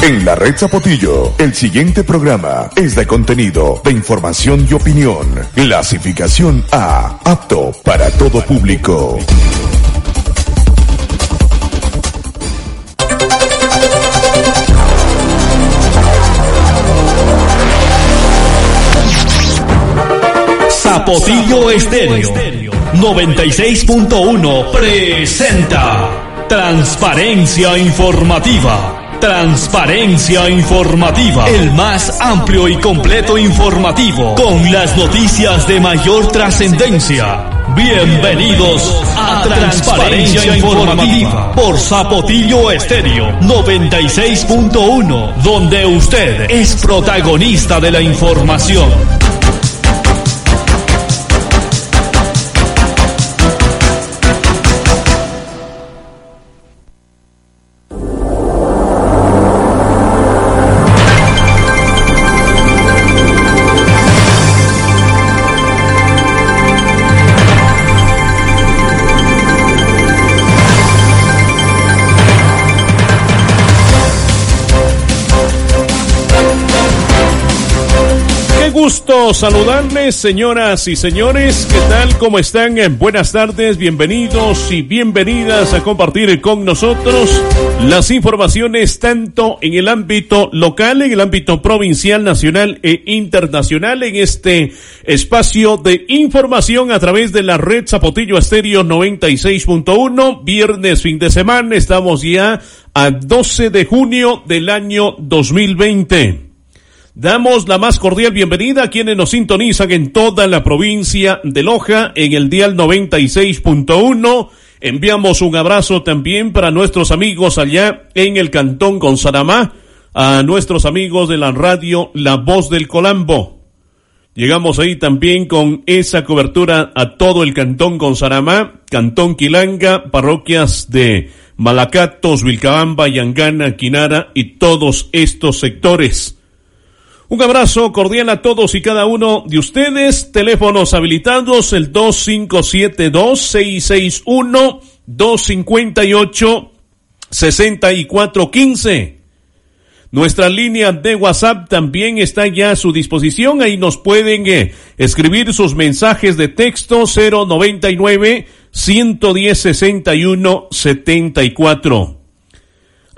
En la red Zapotillo, el siguiente programa es de contenido, de información y opinión. Clasificación A, apto para todo público. Zapotillo Estéreo 96.1 presenta Transparencia Informativa. Transparencia Informativa. El más amplio y completo informativo. Con las noticias de mayor trascendencia. Bienvenidos a Transparencia Informativa por Zapotillo Estéreo 96.1, donde usted es protagonista de la información. Saludarles, señoras y señores. ¿Qué tal? ¿Cómo están? Eh, buenas tardes, bienvenidos y bienvenidas a compartir con nosotros las informaciones tanto en el ámbito local, en el ámbito provincial, nacional e internacional en este espacio de información a través de la red Zapotillo Estéreo 96.1. Viernes, fin de semana, estamos ya a 12 de junio del año 2020. Damos la más cordial bienvenida a quienes nos sintonizan en toda la provincia de Loja en el dial 96.1. Enviamos un abrazo también para nuestros amigos allá en el cantón Gonzaramá, a nuestros amigos de la radio La Voz del Colambo. Llegamos ahí también con esa cobertura a todo el cantón Gonzaramá, cantón Quilanga, parroquias de Malacatos, Vilcabamba, Yangana, Quinara y todos estos sectores. Un abrazo cordial a todos y cada uno de ustedes. Teléfonos habilitados el 2572-661-258-6415. Nuestra línea de WhatsApp también está ya a su disposición. Ahí nos pueden eh, escribir sus mensajes de texto 099 110 61 74.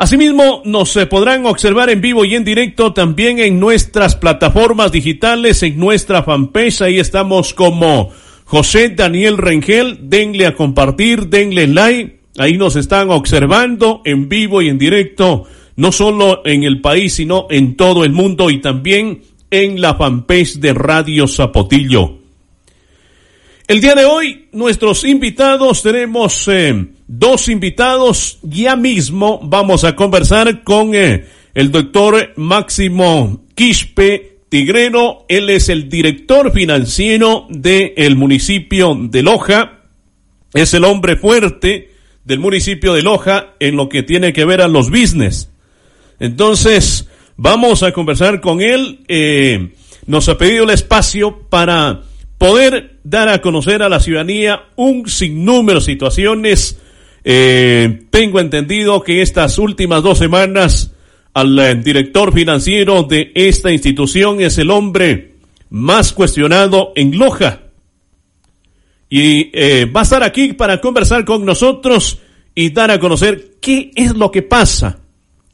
Asimismo, nos eh, podrán observar en vivo y en directo también en nuestras plataformas digitales, en nuestra fanpage. Ahí estamos como José Daniel Rengel. Denle a compartir, denle like. Ahí nos están observando en vivo y en directo, no solo en el país, sino en todo el mundo y también en la fanpage de Radio Zapotillo. El día de hoy, nuestros invitados, tenemos eh, dos invitados. Ya mismo vamos a conversar con eh, el doctor Máximo Quispe Tigrero. Él es el director financiero del municipio de Loja. Es el hombre fuerte del municipio de Loja en lo que tiene que ver a los business. Entonces, vamos a conversar con él. Eh, nos ha pedido el espacio para poder dar a conocer a la ciudadanía un sinnúmero de situaciones. Eh, tengo entendido que estas últimas dos semanas al eh, director financiero de esta institución es el hombre más cuestionado en Loja. Y eh, va a estar aquí para conversar con nosotros y dar a conocer qué es lo que pasa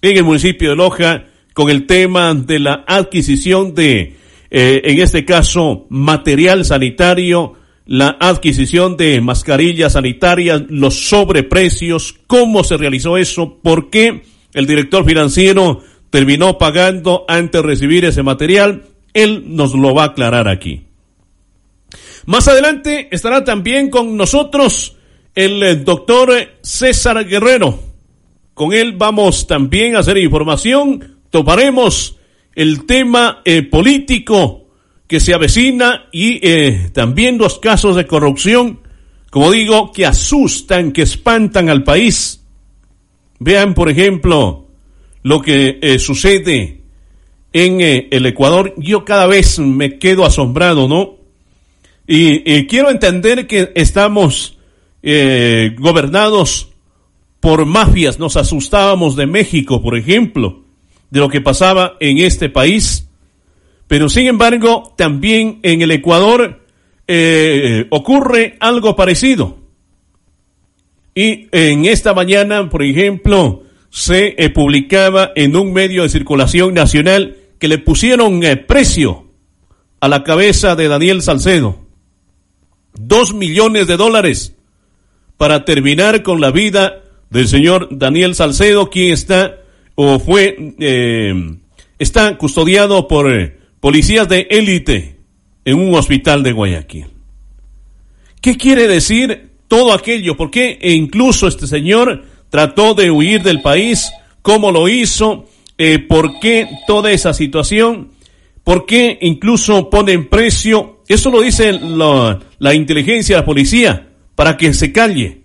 en el municipio de Loja con el tema de la adquisición de eh, en este caso, material sanitario, la adquisición de mascarillas sanitarias, los sobreprecios, cómo se realizó eso, por qué el director financiero terminó pagando antes de recibir ese material, él nos lo va a aclarar aquí. Más adelante estará también con nosotros el eh, doctor César Guerrero. Con él vamos también a hacer información, toparemos el tema eh, político que se avecina y eh, también los casos de corrupción, como digo, que asustan, que espantan al país. Vean, por ejemplo, lo que eh, sucede en el Ecuador. Yo cada vez me quedo asombrado, ¿no? Y quiero entender que estamos gobernados por mafias, nos asustábamos de México, por ejemplo, de lo que pasaba en este país, pero sin embargo también en el Ecuador eh, ocurre algo parecido. Y en esta mañana, por ejemplo, se eh, publicaba en un medio de circulación nacional que le pusieron eh, precio a la cabeza de Daniel Salcedo. Dos millones de dólares para terminar con la vida del señor Daniel Salcedo, quien está o fue, eh, está custodiado por eh, policías de élite en un hospital de Guayaquil. ¿Qué quiere decir todo aquello? ¿Por qué e incluso este señor trató de huir del país? ¿Cómo lo hizo? Eh, ¿Por qué toda esa situación? ¿Por qué incluso ponen precio? Eso lo dice la, la inteligencia, la policía, para que se calle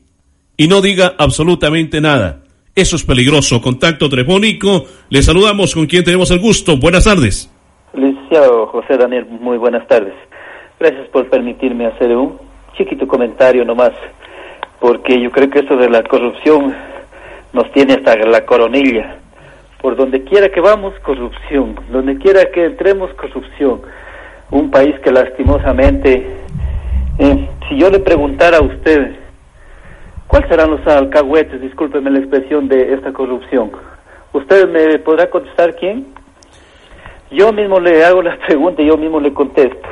y no diga absolutamente nada. Eso es peligroso. Contacto telefónico. Le saludamos con quien tenemos el gusto. Buenas tardes. Licenciado José Daniel, muy buenas tardes. Gracias por permitirme hacer un chiquito comentario nomás, porque yo creo que eso de la corrupción nos tiene hasta la coronilla. Por donde quiera que vamos, corrupción. Donde quiera que entremos, corrupción. Un país que lastimosamente, eh, si yo le preguntara a usted, ¿Cuáles serán los alcahuetes, discúlpeme la expresión, de esta corrupción? ¿Usted me podrá contestar quién? Yo mismo le hago la pregunta y yo mismo le contesto.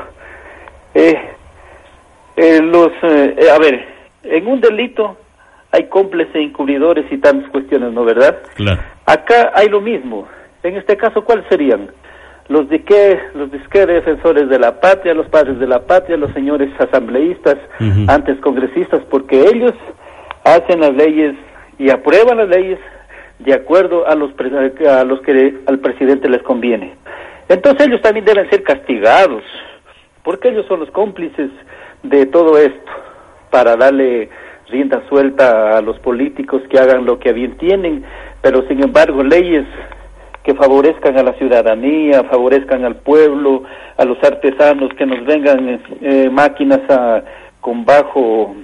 Eh, eh, los, eh, a ver, en un delito hay cómplices, encubridores y tantas cuestiones, ¿no verdad? Claro. Acá hay lo mismo. En este caso, ¿cuáles serían? Los de qué, los de qué defensores de la patria, los padres de la patria, los señores asambleístas, antes congresistas, porque ellos hacen las leyes y aprueban las leyes de acuerdo a los, a los que al presidente les conviene. Entonces ellos también deben ser castigados, porque ellos son los cómplices de todo esto, para darle rienda suelta a los políticos que hagan lo que bien tienen, pero sin embargo leyes que favorezcan a la ciudadanía, favorezcan al pueblo, a los artesanos, que nos vengan eh, máquinas a, con bajo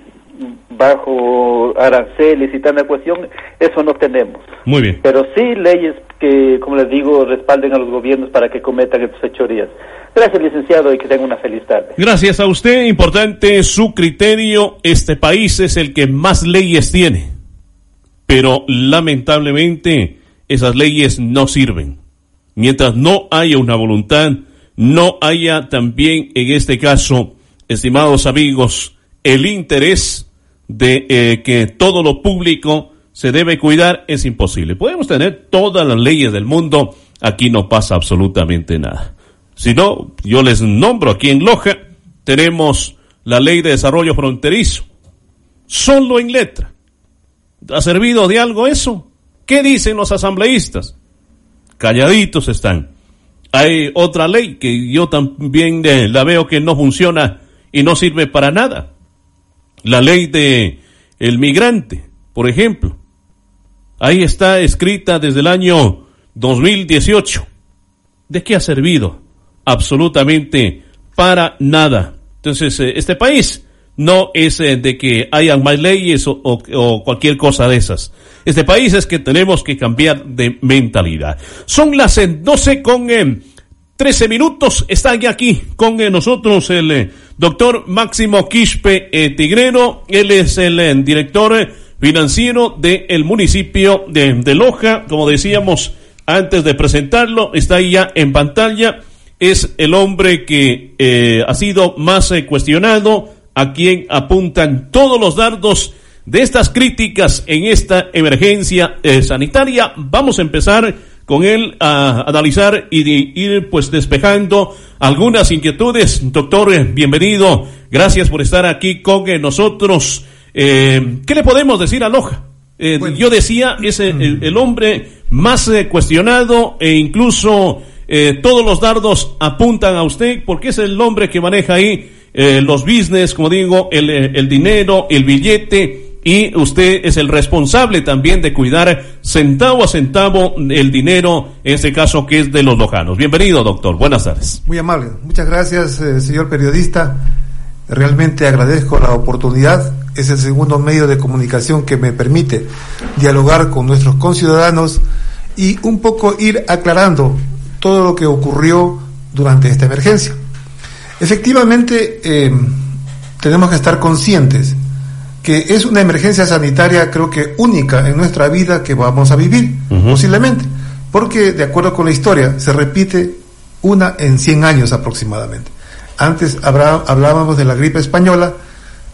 bajo aranceles y tal cuestión, eso no tenemos. Muy bien. Pero sí leyes que, como les digo, respalden a los gobiernos para que cometan estas fechorías. Gracias, licenciado, y que tenga una feliz tarde. Gracias a usted. Importante su criterio. Este país es el que más leyes tiene. Pero lamentablemente esas leyes no sirven. Mientras no haya una voluntad, no haya también, en este caso, estimados amigos, el interés de eh, que todo lo público se debe cuidar es imposible. Podemos tener todas las leyes del mundo, aquí no pasa absolutamente nada. Si no, yo les nombro aquí en Loja, tenemos la ley de desarrollo fronterizo, solo en letra. ¿Ha servido de algo eso? ¿Qué dicen los asambleístas? Calladitos están. Hay otra ley que yo también eh, la veo que no funciona y no sirve para nada la ley de el migrante, por ejemplo. Ahí está escrita desde el año 2018. ¿De qué ha servido? Absolutamente para nada. Entonces, eh, este país no es eh, de que hayan más leyes o, cualquier cosa de esas. Este país es que tenemos que cambiar de mentalidad. Son las 12 eh, con 13 minutos. Está ya aquí con nosotros el Doctor Máximo Quispe eh, Tigrero, él es el eh, director financiero del municipio de, Loja, como decíamos antes de presentarlo, está ya en pantalla, es el hombre que eh, ha sido más cuestionado, a quien apuntan todos los dardos de estas críticas en esta emergencia sanitaria. Vamos a empezar con él a analizar y ir pues despejando algunas inquietudes. Doctor, eh, bienvenido. Gracias por estar aquí con eh, nosotros. Eh, ¿Qué le podemos decir a Loja? Eh, yo decía, es el, el hombre más eh, cuestionado e incluso eh, todos los dardos apuntan a usted porque es el hombre que maneja ahí eh, los business, como digo, el, el dinero, el billete y usted es el responsable también de cuidar centavo a centavo el dinero, en este caso que es de los lojanos. Bienvenido, doctor. Buenas tardes. Muy amable. Muchas gracias, señor periodista. Realmente agradezco la oportunidad. Es el segundo medio de comunicación que me permite dialogar con nuestros conciudadanos y un poco ir aclarando todo lo que ocurrió durante esta emergencia. Efectivamente, eh, tenemos que estar conscientes que es una emergencia sanitaria creo que única en nuestra vida que vamos a vivir, posiblemente, porque de acuerdo con la historia se repite una en 100 años aproximadamente. Antes hablábamos de la gripe española,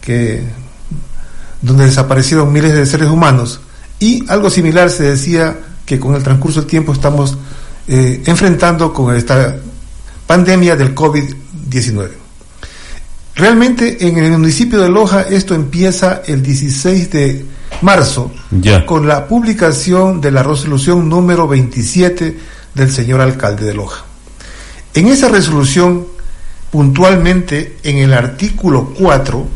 que, donde desaparecieron miles de seres humanos, y algo similar se decía que con el transcurso del tiempo estamos eh, enfrentando con esta pandemia del COVID-19. Realmente en el municipio de Loja esto empieza el 16 de marzo con la publicación de la resolución número 27 del señor alcalde de Loja. En esa resolución, puntualmente en el artículo 4,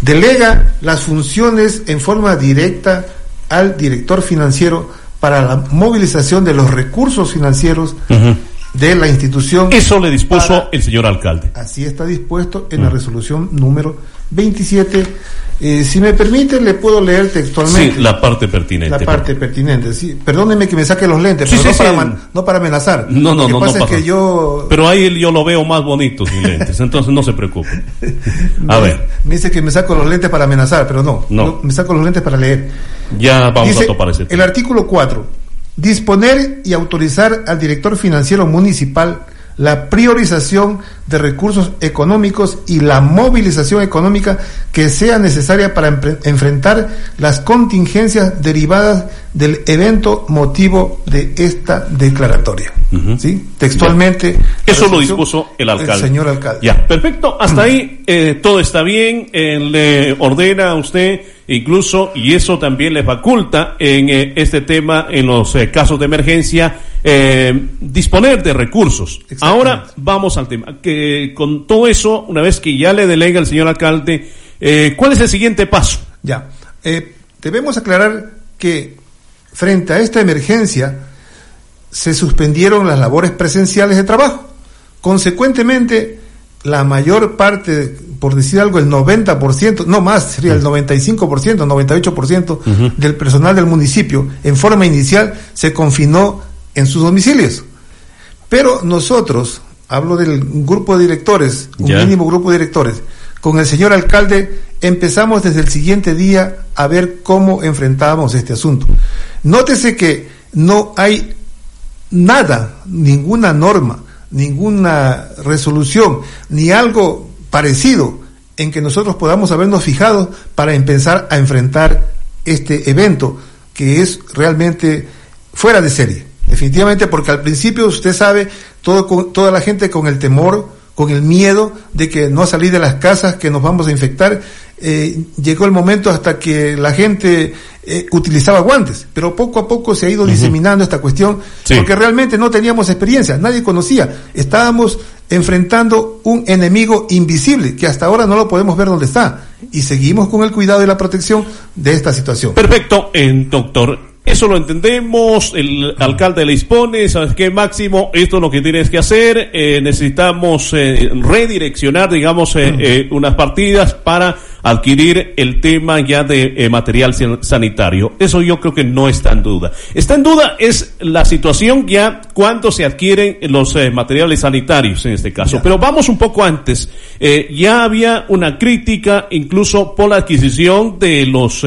delega las funciones en forma directa al director financiero para la movilización de los recursos financieros de la institución. Eso le dispuso el señor alcalde. Así está dispuesto en la resolución número 27. Eh, si me permite, le puedo leer textualmente. Sí, la parte pertinente. La parte pertinente, sí. Perdóneme que me saque los lentes, pero no, para no, para amenazar. No, no, Lo que pasa es que yo... Pero ahí yo lo veo más bonito sin lentes, entonces no se preocupe. A ver. Me dice que me saco los lentes para amenazar, pero no. No. me saco los lentes para leer. Ya vamos a topar ese tema. El artículo 4. Disponer y autorizar al director financiero municipal la priorización de recursos económicos y la movilización económica que sea necesaria para enfrentar las contingencias derivadas del evento motivo de esta declaratoria. ¿Sí? Textualmente. Eso lo dispuso el alcalde. El señor alcalde. Ya, perfecto. Hasta ahí eh, todo está bien. Eh, le ordena a usted incluso, y eso también le faculta en eh, este tema, en los eh, casos de emergencia, eh, disponer de recursos. Ahora vamos al tema. Que con todo eso, una vez que ya le delega el señor alcalde, ¿cuál es el siguiente paso? Ya, debemos aclarar que frente a esta emergencia se suspendieron las labores presenciales de trabajo. Consecuentemente, la mayor parte, por decir algo, el 90%, no más, sería el 95%, 98% del personal del municipio en forma inicial se confinó en sus domicilios. Pero nosotros, hablo del grupo de directores, un mínimo grupo de directores, con el señor alcalde empezamos desde el siguiente día a ver cómo enfrentábamos este asunto. Nótese que no hay nada, ninguna norma, ninguna resolución, ni algo parecido en que nosotros podamos habernos fijado para empezar a enfrentar este evento que es realmente fuera de serie. Definitivamente porque al principio usted sabe, todo, toda la gente con el temor, con el miedo de que no salir de las casas, que nos vamos a infectar, eh, llegó el momento hasta que la gente eh, utilizaba guantes, pero poco a poco se ha ido diseminando esta cuestión, porque realmente no teníamos experiencia, nadie conocía, estábamos enfrentando un enemigo invisible que hasta ahora no lo podemos ver dónde está y seguimos con el cuidado y la protección de esta situación. Perfecto, en doctor. Eso lo entendemos, el alcalde le dispone, ¿sabes qué, Máximo? Esto es lo que tienes que hacer, eh, necesitamos eh, redireccionar, digamos, eh, unas partidas para adquirir el tema ya de material sanitario. Eso yo creo que no está en duda. Está en duda es la situación ya cuando se adquieren los materiales sanitarios en este caso. Pero vamos un poco antes. ya había una crítica incluso por la adquisición de los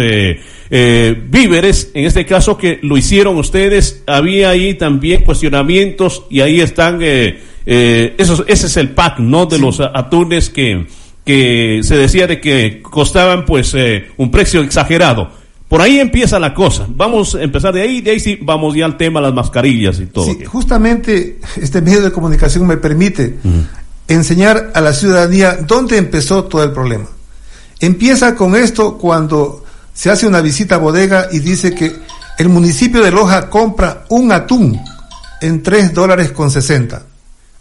eh, víveres, en este caso que lo hicieron ustedes, había ahí también cuestionamientos y ahí están, eh, eh, ese es el pack, ¿no? De los atunes que, que se decía de que costaban pues eh, un precio exagerado. Por ahí empieza la cosa. Vamos a empezar de ahí, de ahí sí vamos ya al tema las mascarillas y todo. Sí, justamente este medio de comunicación me permite enseñar a la ciudadanía dónde empezó todo el problema. Empieza con esto cuando se hace una visita a bodega y dice que el municipio de Loja compra un atún en 3 dólares con 60.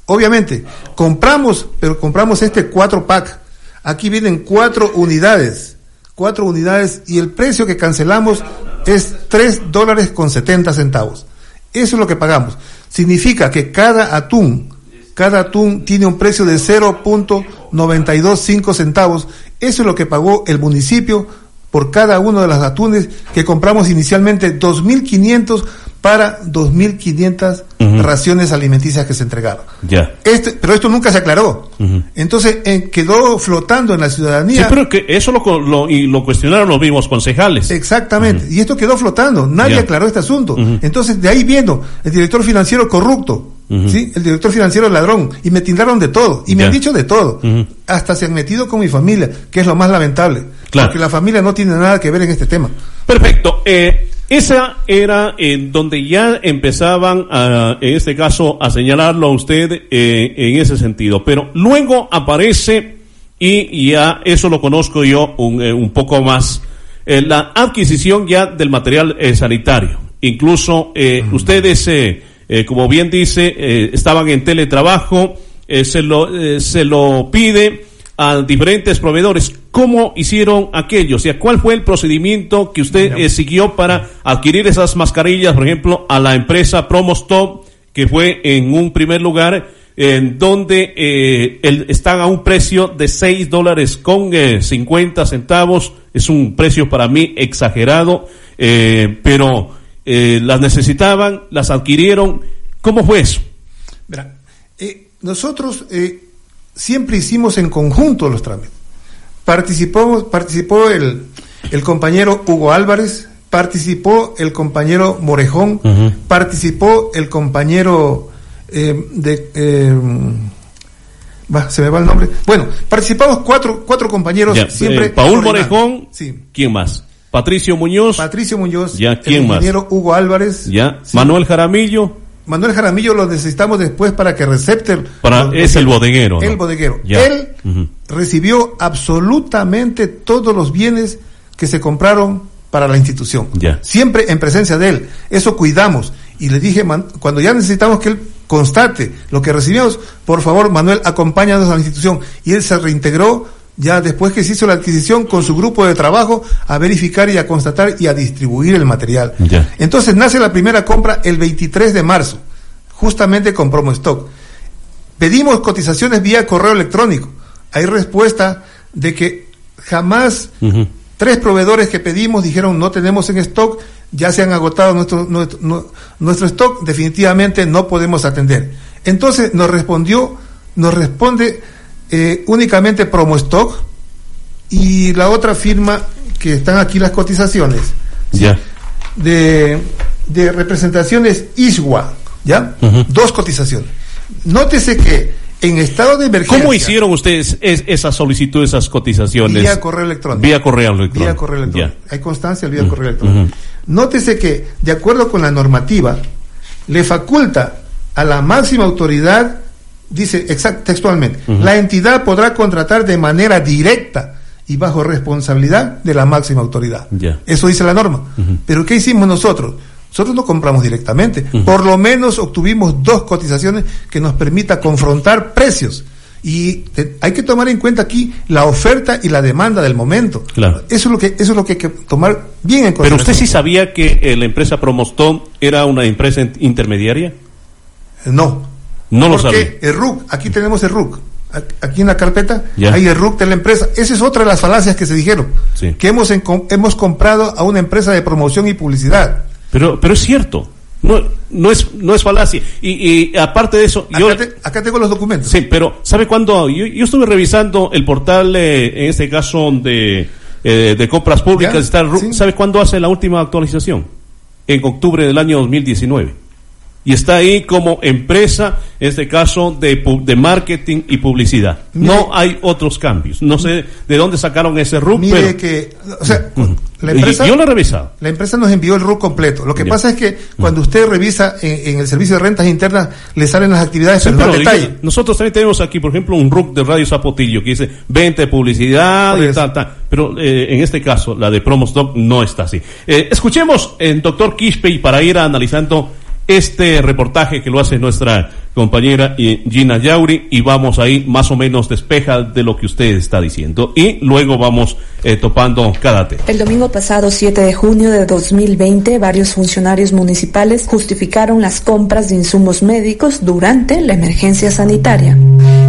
Obviamente, compramos, pero compramos este 4 pack. Aquí vienen 4 unidades, 4 unidades y el precio que cancelamos es 3 dólares con 70 centavos. Eso es lo que pagamos. Significa que cada atún, cada atún tiene un precio de 0.925 centavos. Eso es lo que pagó el municipio por cada uno de los atunes que compramos inicialmente 2.500 para 2.500 raciones alimenticias que se entregaron. Ya. Este, pero esto nunca se aclaró. Entonces eh, quedó flotando en la ciudadanía. Sí, pero que eso lo, lo, y lo cuestionaron los mismos concejales. Exactamente. Y esto quedó flotando. Nadie Ya. aclaró este asunto. Entonces, de ahí viendo el director financiero corrupto. ¿Sí? El director financiero ladrón. Y me tildaron de todo. Y me han dicho de todo. Hasta se han metido con mi familia, que es lo más lamentable. Claro. Porque la familia no tiene nada que ver en este tema. Perfecto. Eh, esa era en donde ya empezaban, a, en este caso, a señalarlo a usted eh, en ese sentido. Pero luego aparece, y ya eso lo conozco yo un, eh, un poco más, eh, la adquisición ya del material eh, sanitario. Incluso eh, ustedes, eh, como bien dice, eh, estaban en teletrabajo, eh, se, lo, se lo pide a diferentes proveedores. ¿Cómo hicieron aquello? O sea, ¿cuál fue el procedimiento que usted siguió para adquirir esas mascarillas, por ejemplo, a la empresa Promostop, que fue en un primer lugar, en donde eh, el- están a un precio de 6 dólares con eh, 50 centavos? Es un precio para mí exagerado, pero eh, las necesitaban, las adquirieron. ¿Cómo fue eso? Eh, nosotros eh, siempre hicimos en conjunto los trámites. Participó, participó el, el compañero Hugo Álvarez, participó el compañero Morejón, participó el compañero eh, de... eh, se me va el nombre. Bueno, participamos cuatro, cuatro compañeros Ya, siempre. eh, Paul. Morejón, Sí. ¿quién más? Patricio Muñoz, Patricio Muñoz, Ya, ¿quién el más? ingeniero Hugo Álvarez, ya, sí. Manuel Jaramillo, Manuel Jaramillo lo necesitamos después para que recepte. Para- es el bodeguero, ¿no? El bodeguero. Ya. Él recibió absolutamente todos los bienes que se compraron para la institución. Ya. Siempre en presencia de él. Eso cuidamos. Y le dije, man- cuando ya necesitamos que él constate lo que recibimos, por favor, Manuel, acompáñanos a la institución. Y él se reintegró ya después que se hizo la adquisición con su grupo de trabajo a verificar y a constatar y a distribuir el material. Ya. Entonces nace la primera compra el 23 de marzo, justamente con promo stock. Pedimos cotizaciones vía correo electrónico. Hay respuesta de que jamás tres proveedores que pedimos dijeron no tenemos en stock, ya se han agotado nuestro, nuestro, nu- nuestro stock, definitivamente no podemos atender. Entonces nos respondió, nos responde eh, únicamente promo stock y la otra firma que están aquí las cotizaciones ya, de, de representaciones ISWA, ¿ya? Dos cotizaciones. Nótese que en estado de emergencia. ¿Cómo hicieron ustedes es- esa solicitud, esas cotizaciones? Vía correo electrónico. Vía correo electrónico. Vía correo electrónico. Hay constancia vía correo electrónico. ujú. Nótese que, de acuerdo con la normativa, le faculta a la máxima autoridad, dice exact, textualmente, la entidad podrá contratar de manera directa y bajo responsabilidad de la máxima autoridad. Eso dice la norma. Pero ¿qué hicimos nosotros? Nosotros no compramos directamente. Por lo menos obtuvimos dos cotizaciones que nos permita confrontar precios. Y te- hay que tomar en cuenta aquí la oferta y la demanda del momento. Claro. Eso es lo que eso es lo que hay que tomar bien en Pero consideración. usted sí sabía que eh, la empresa Promostón era una empresa in- intermediaria? No. No lo sabía. Porque el RUC, aquí tenemos el RUC. Aquí en la carpeta Ya. hay el RUC de la empresa. Esa es otra de las falacias que se dijeron. Sí. Que hemos, hemos comprado a una empresa de promoción y publicidad. Pero, pero es cierto. No, no es, no es falacia. Y, y aparte de eso, Acá, yo, te- acá tengo los documentos. Sí, pero ¿sabe cuándo? Yo, yo estuve revisando el portal, eh, en este caso de, eh, de compras públicas, está el Ru- sí. ¿sabe cuándo hace la última actualización? En octubre del año 2019. Y está ahí como empresa, en este caso, de, de marketing y publicidad. Mire- no hay otros cambios. No sé de dónde sacaron ese RUC, Mire pero... que, o sea, La empresa, yo lo he revisado. La empresa nos envió el RUC completo. Lo que pasa es que cuando usted revisa en, el servicio de rentas internas, le salen las actividades, sí, pero, detalle. nosotros también tenemos aquí, por ejemplo, un RUC de Radio Zapotillo que dice venta de publicidad y tal, tal. Pero eh, en este caso, la de Promostock no está así. Eh, escuchemos en doctor Quispe para ir analizando este reportaje que lo hace nuestra compañera Gina Yauri y vamos ahí más o menos despeja de lo que usted está diciendo y luego vamos eh, topando cada tema. El domingo pasado 7 de junio de 2020 varios funcionarios municipales justificaron las compras de insumos médicos durante la emergencia sanitaria.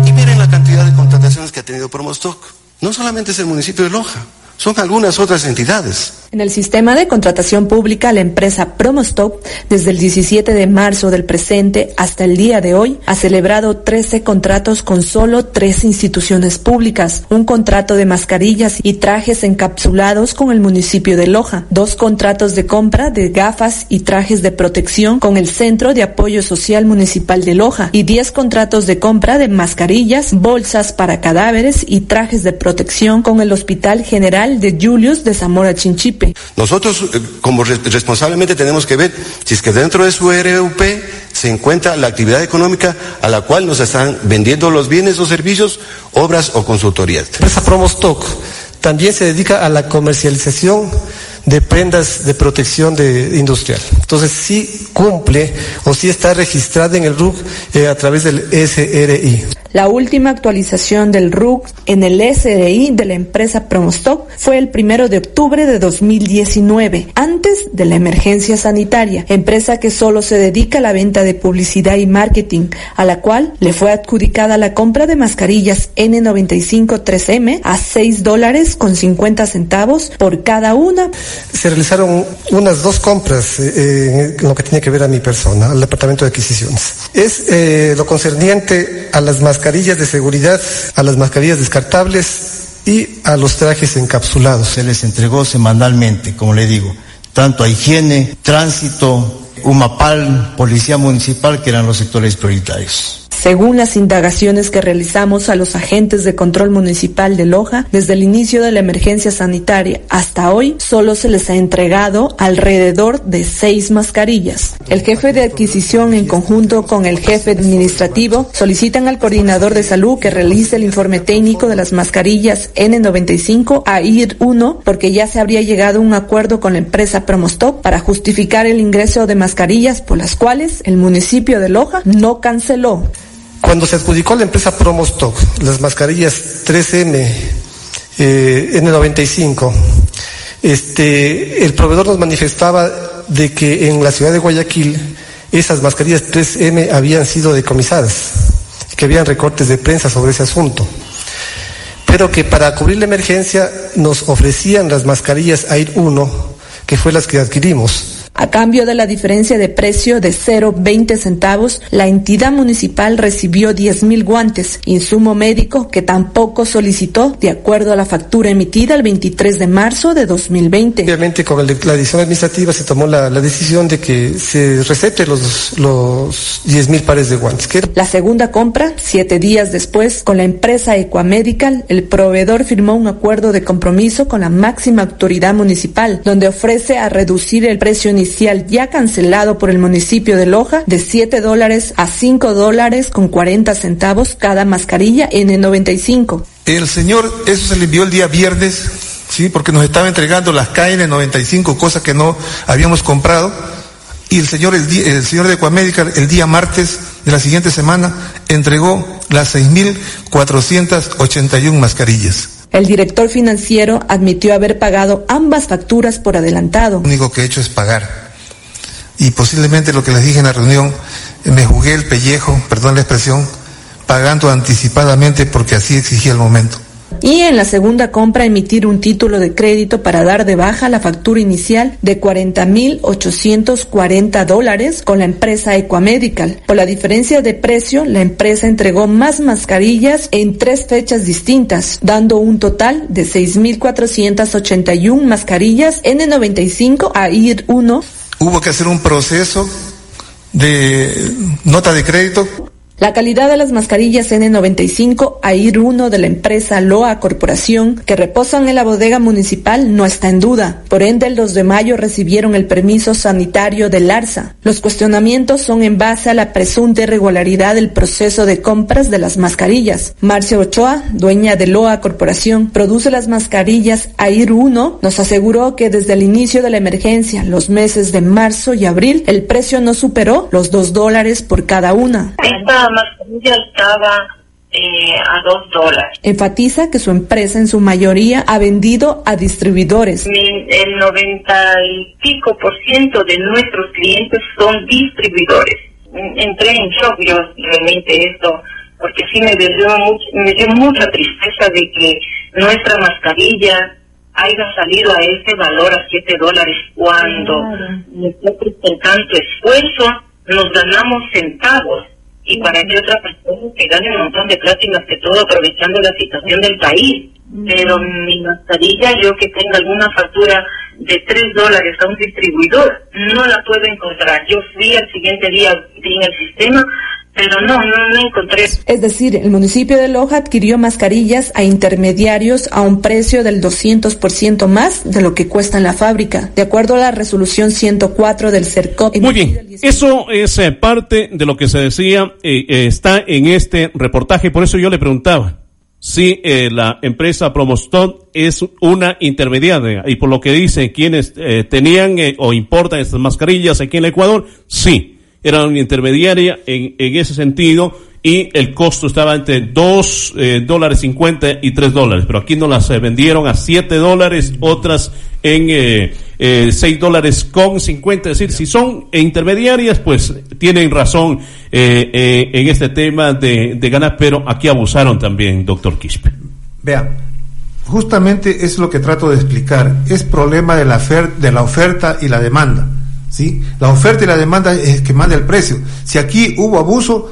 Y miren la cantidad de contrataciones que ha tenido Promostock. No solamente es el municipio de Loja, son algunas otras entidades. En el sistema de contratación pública, la empresa Promostop, desde el 17 de marzo del presente hasta el día de hoy, ha celebrado 13 contratos con solo tres instituciones públicas, un contrato de mascarillas y trajes encapsulados con el municipio de Loja, dos contratos de compra de gafas y trajes de protección con el Centro de Apoyo Social Municipal de Loja y 10 contratos de compra de mascarillas, bolsas para cadáveres y trajes de protección con el Hospital General de Julius de Zamora Chinchip nosotros, eh, como responsablemente, tenemos que ver si es que dentro de su RUP se encuentra la actividad económica a la cual nos están vendiendo los bienes o servicios, obras o consultorías. La empresa Promostock también se dedica a la comercialización de prendas de protección de, industrial. Entonces sí cumple o sí está registrada en el RUC eh, a través del SRI. La última actualización del RUC en el SRI de la empresa Promostock fue el primero de octubre de 2019, antes de la emergencia sanitaria, empresa que solo se dedica a la venta de publicidad y marketing, a la cual le fue adjudicada la compra de mascarillas N95 3M a 6 dólares con 50 centavos por cada una se realizaron unas dos compras eh, eh, en lo que tiene que ver a mi persona, al Departamento de Adquisiciones. Es eh, lo concerniente a las mascarillas de seguridad, a las mascarillas descartables y a los trajes encapsulados. Se les entregó semanalmente, como le digo, tanto a higiene, tránsito, UMAPAL, Policía Municipal, que eran los sectores prioritarios. Según las indagaciones que realizamos a los agentes de control municipal de Loja, desde el inicio de la emergencia sanitaria hasta hoy, solo se les ha entregado alrededor de seis mascarillas. El jefe de adquisición, en conjunto con el jefe administrativo, solicitan al coordinador de salud que realice el informe técnico de las mascarillas N95 a IR 1 porque ya se habría llegado a un acuerdo con la empresa Promostop para justificar el ingreso de mascarillas por las cuales el municipio de Loja no canceló. Cuando se adjudicó la empresa Promostock las mascarillas 3M eh, N95, este, el proveedor nos manifestaba de que en la ciudad de Guayaquil esas mascarillas 3M habían sido decomisadas, que habían recortes de prensa sobre ese asunto, pero que para cubrir la emergencia nos ofrecían las mascarillas AIR 1, que fue las que adquirimos a cambio de la diferencia de precio de 0,20 centavos, la entidad municipal recibió 10.000 guantes, insumo médico que tampoco solicitó de acuerdo a la factura emitida el 23 de marzo de 2020. Obviamente con la edición administrativa se tomó la, decisión de que se recete los, los 10.000 pares de guantes. La segunda compra, siete días después, con la empresa Equamedical, el proveedor firmó un acuerdo de compromiso con la máxima autoridad municipal, donde ofrece a reducir el precio inicial ya cancelado por el municipio de Loja de 7 dólares a 5 dólares con 40 centavos cada mascarilla N95. El señor, eso se le envió el día viernes, sí, porque nos estaba entregando las KN95, cosas que no habíamos comprado. Y el señor, el, el señor de Ecuamérica el día martes de la siguiente semana entregó las 6.481 mascarillas. El director financiero admitió haber pagado ambas facturas por adelantado. Lo único que he hecho es pagar. Y posiblemente lo que les dije en la reunión, me jugué el pellejo, perdón la expresión, pagando anticipadamente porque así exigía el momento y en la segunda compra emitir un título de crédito para dar de baja la factura inicial de 40.840 dólares con la empresa Equamedical. Por la diferencia de precio, la empresa entregó más mascarillas en tres fechas distintas, dando un total de 6.481 mascarillas N95 a IR 1. Hubo que hacer un proceso de nota de crédito La calidad de las mascarillas N95 AIR 1 de la empresa Loa Corporación que reposan en la bodega municipal no está en duda. Por ende, el 2 de mayo recibieron el permiso sanitario del ARSA. Los cuestionamientos son en base a la presunta irregularidad del proceso de compras de las mascarillas. Marcia Ochoa, dueña de Loa Corporación, produce las mascarillas AIR 1, nos aseguró que desde el inicio de la emergencia, los meses de marzo y abril, el precio no superó los 2 dólares por cada una mascarilla estaba eh, a dos dólares. Enfatiza que su empresa en su mayoría ha vendido a distribuidores. El noventa y pico por ciento de nuestros clientes son distribuidores. Entré en shock yo realmente esto, porque sí me dio, me dio mucha tristeza de que nuestra mascarilla haya salido a ese valor a siete dólares cuando nosotros con tanto esfuerzo nos ganamos centavos y para que otras personas que ganen un montón de plata y más que todo aprovechando la situación del país. Pero mi mascarilla, yo que tenga alguna factura de 3 dólares a un distribuidor, no la puedo encontrar. Yo fui al siguiente día en el sistema, pero no, no, encontré. Es decir, el municipio de Loja adquirió mascarillas a intermediarios a un precio del 200% más de lo que cuesta en la fábrica, de acuerdo a la resolución 104 del CERCOP. Muy bien, eso es eh, parte de lo que se decía, eh, eh, está en este reportaje, por eso yo le preguntaba si la empresa Promostot es una intermediaria y por lo que dice quienes tenían o importan estas mascarillas aquí en el Ecuador, sí era una intermediaria en, en ese sentido y el costo estaba entre 2 eh, dólares 50 y 3 dólares, pero aquí no las eh, vendieron a 7 dólares, otras en eh, eh, 6 dólares con 50, es decir, si son intermediarias, pues tienen razón eh, en este tema de, de, ganar, pero aquí abusaron también, doctor Quispe. Vea, justamente es lo que trato de explicar, es problema de la, de la oferta y la demanda. ¿Sí? La oferta y la demanda es que manda el precio. Si aquí hubo abuso,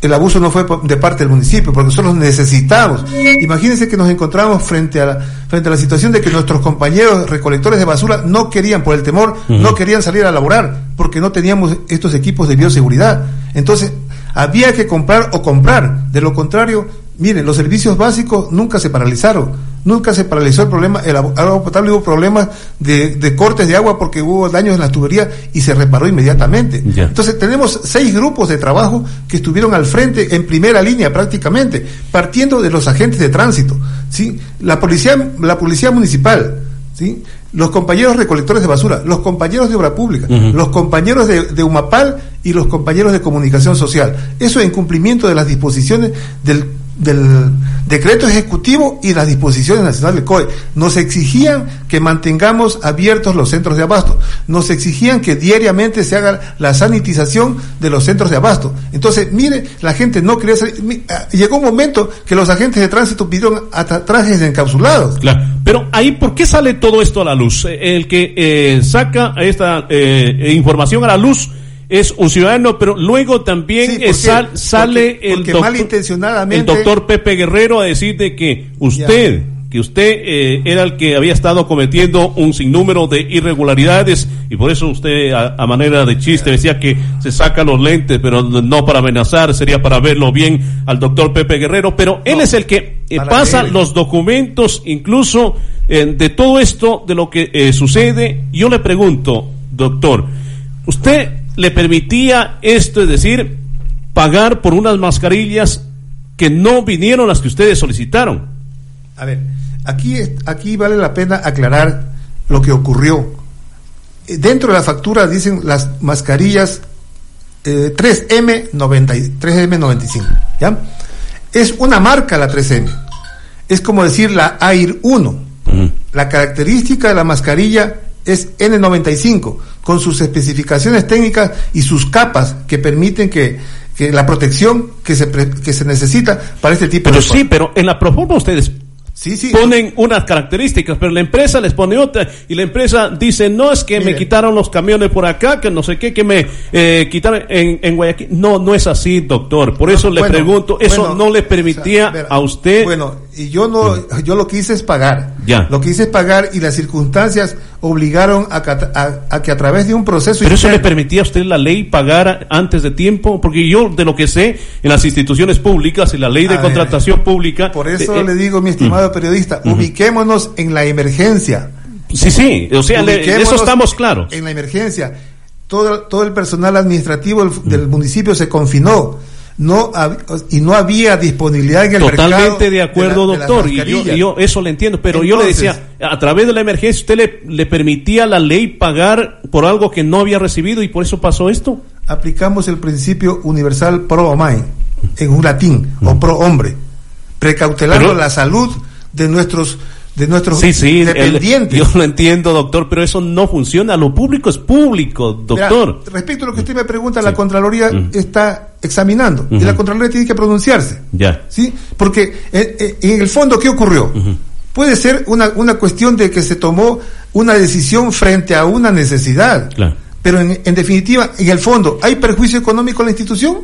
el abuso no fue de parte del municipio, porque nosotros necesitamos. Imagínense que nos encontramos frente a la, frente a la situación de que nuestros compañeros recolectores de basura no querían, por el temor, no querían salir a laborar, porque no teníamos estos equipos de bioseguridad. Entonces, había que comprar o comprar. De lo contrario, miren, los servicios básicos nunca se paralizaron nunca se paralizó el problema, el agua potable hubo problemas de, cortes de agua porque hubo daños en las tuberías y se reparó inmediatamente. Entonces tenemos seis grupos de trabajo que estuvieron al frente en primera línea prácticamente, partiendo de los agentes de tránsito, ¿sí? La policía, la policía municipal, ¿sí? Los compañeros recolectores de basura, los compañeros de obra pública, los compañeros de, de Humapal y los compañeros de comunicación social. Eso en cumplimiento de las disposiciones del del decreto ejecutivo y las disposiciones nacionales del COE. Nos exigían que mantengamos abiertos los centros de abasto. Nos exigían que diariamente se haga la sanitización de los centros de abasto. Entonces, mire, la gente no quería salir. Ah, llegó un momento que los agentes de tránsito pidieron hasta trajes encapsulados. Claro. Pero ahí, ¿por qué sale todo esto a la luz? El que eh, saca esta eh, información a la luz es un ciudadano, pero luego también sale el, doctor, el doctor Pepe Guerrero a decir de que usted, que usted eh, era el que había estado cometiendo un sinnúmero de irregularidades y por eso usted a, manera de chiste decía que se saca los lentes, pero no para amenazar, sería para verlo bien al doctor Pepe Guerrero, pero él es el que eh, pasa los documentos incluso eh, de todo esto, de lo que sucede. Yo le pregunto, doctor, usted le permitía esto, es decir, pagar por unas mascarillas que no vinieron las que ustedes solicitaron. A ver, aquí, aquí vale la pena aclarar lo que ocurrió. Eh, dentro de la factura dicen las mascarillas 3M90, eh, 3M95, ¿ya? Es una marca la 3M. Es como decir la AIR 1. La característica de la mascarilla es N95, con sus especificaciones técnicas y sus capas que permiten que, que la protección que se, que se necesita para este tipo pero de... Pero sí, pero en la proforma ustedes Sí, sí. Ponen unas características, pero la empresa les pone otra y la empresa dice, no es que me quitaron los camiones por acá, que no sé qué, que me eh, quitaron en, en, Guayaquil. No, no es así, doctor. Por eso le pregunto, eso no le permitía a usted y yo no, yo lo que hice es pagar. Ya. Lo que hice es pagar y las circunstancias obligaron a, que a- a- a que a través de un proceso Pero eso le interno- permitía a usted la ley pagar antes de tiempo, porque yo de lo que sé en las instituciones públicas, en la ley de ver, contratación pública. Por eso eh, eh, le digo, mi estimado periodista, ubiquémonos en la emergencia. Sí, sí, o sea, le- eso estamos claros. En la emergencia. Todo, todo el personal administrativo del, del municipio se confinó. No y no había disponibilidad en el mercado. Totalmente de acuerdo, de doctor. Y yo, mascarillas. y yo eso le entiendo, pero yo le decía, a través de la emergencia, usted le, le permitía a la ley pagar por algo que no había recibido y por eso pasó esto. aplicamos el principio universal pro homine, en un latín, o pro hombre, precautelando Pero- la salud de nuestros de nuestros Sí, sí, el- dependientes. yo lo entiendo, doctor, pero eso no funciona. Lo público es público, doctor. Mira, respecto a lo que usted me pregunta, la Contraloría está examinando y la Contraloría tiene que pronunciarse. Ya. ¿sí? Porque eh, eh, en el fondo, ¿qué ocurrió? Puede ser una, una cuestión de que se tomó una decisión frente a una necesidad. Claro. Pero en, en definitiva, en el fondo, ¿hay perjuicio económico a la institución?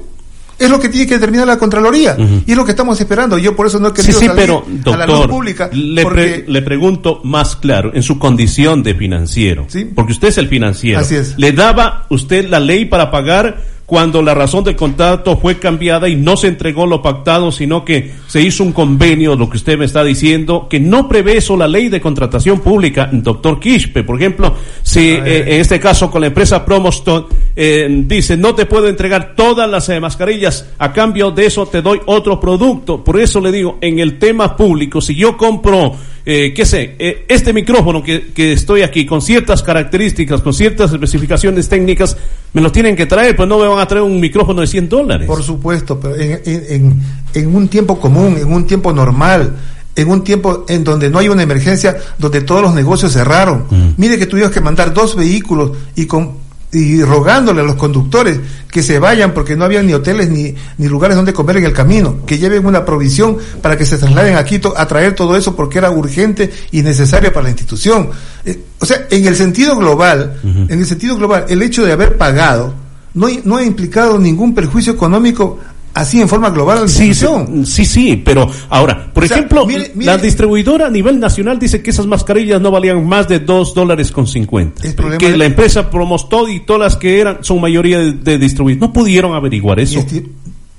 Es lo que tiene que determinar la Contraloría. Y es lo que estamos esperando. Yo por eso no he Sí, querido sí, salir pero, a la luz pública. le, porque pre- le pregunto más claro, en su condición de financiero, porque usted es el financiero, Así es. ¿le daba usted la ley para pagar cuando la razón del contrato fue cambiada y no se entregó lo pactado, sino que se hizo un convenio, lo que usted me está diciendo, que no prevé eso la ley de contratación pública, doctor Quispe, por ejemplo, si eh, en este caso con la empresa Promoston eh, dice, no te puedo entregar todas las eh, mascarillas, a cambio de eso te doy otro producto, por eso le digo, en el tema público, si yo compro, eh, qué sé, eh, este micrófono que, que estoy aquí con ciertas características, con ciertas especificaciones técnicas, me lo tienen que traer, pues no me van a traer un micrófono de 100 dólares. Por supuesto, pero en, en- en- en un tiempo común, en un tiempo normal, en un tiempo en donde no hay una emergencia, donde todos los negocios cerraron. Mire que tuvimos que mandar dos vehículos y con y rogándole a los conductores que se vayan porque no había ni hoteles ni, ni lugares donde comer en el camino, que lleven una provisión para que se trasladen a Quito a traer todo eso porque era urgente y necesario para la institución. Eh, o sea, en el sentido global, en el sentido global, el hecho de haber pagado no, no ha implicado ningún perjuicio económico así en forma global la Sí, sí, sí, sí, pero ahora, por O sea, ejemplo, mire- mire- la distribuidora a nivel nacional dice que esas mascarillas no valían más de dos dólares con 50. problema Que de- la empresa Promostod y todas las que eran son mayoría de, de distribuidores. No pudieron averiguar eso.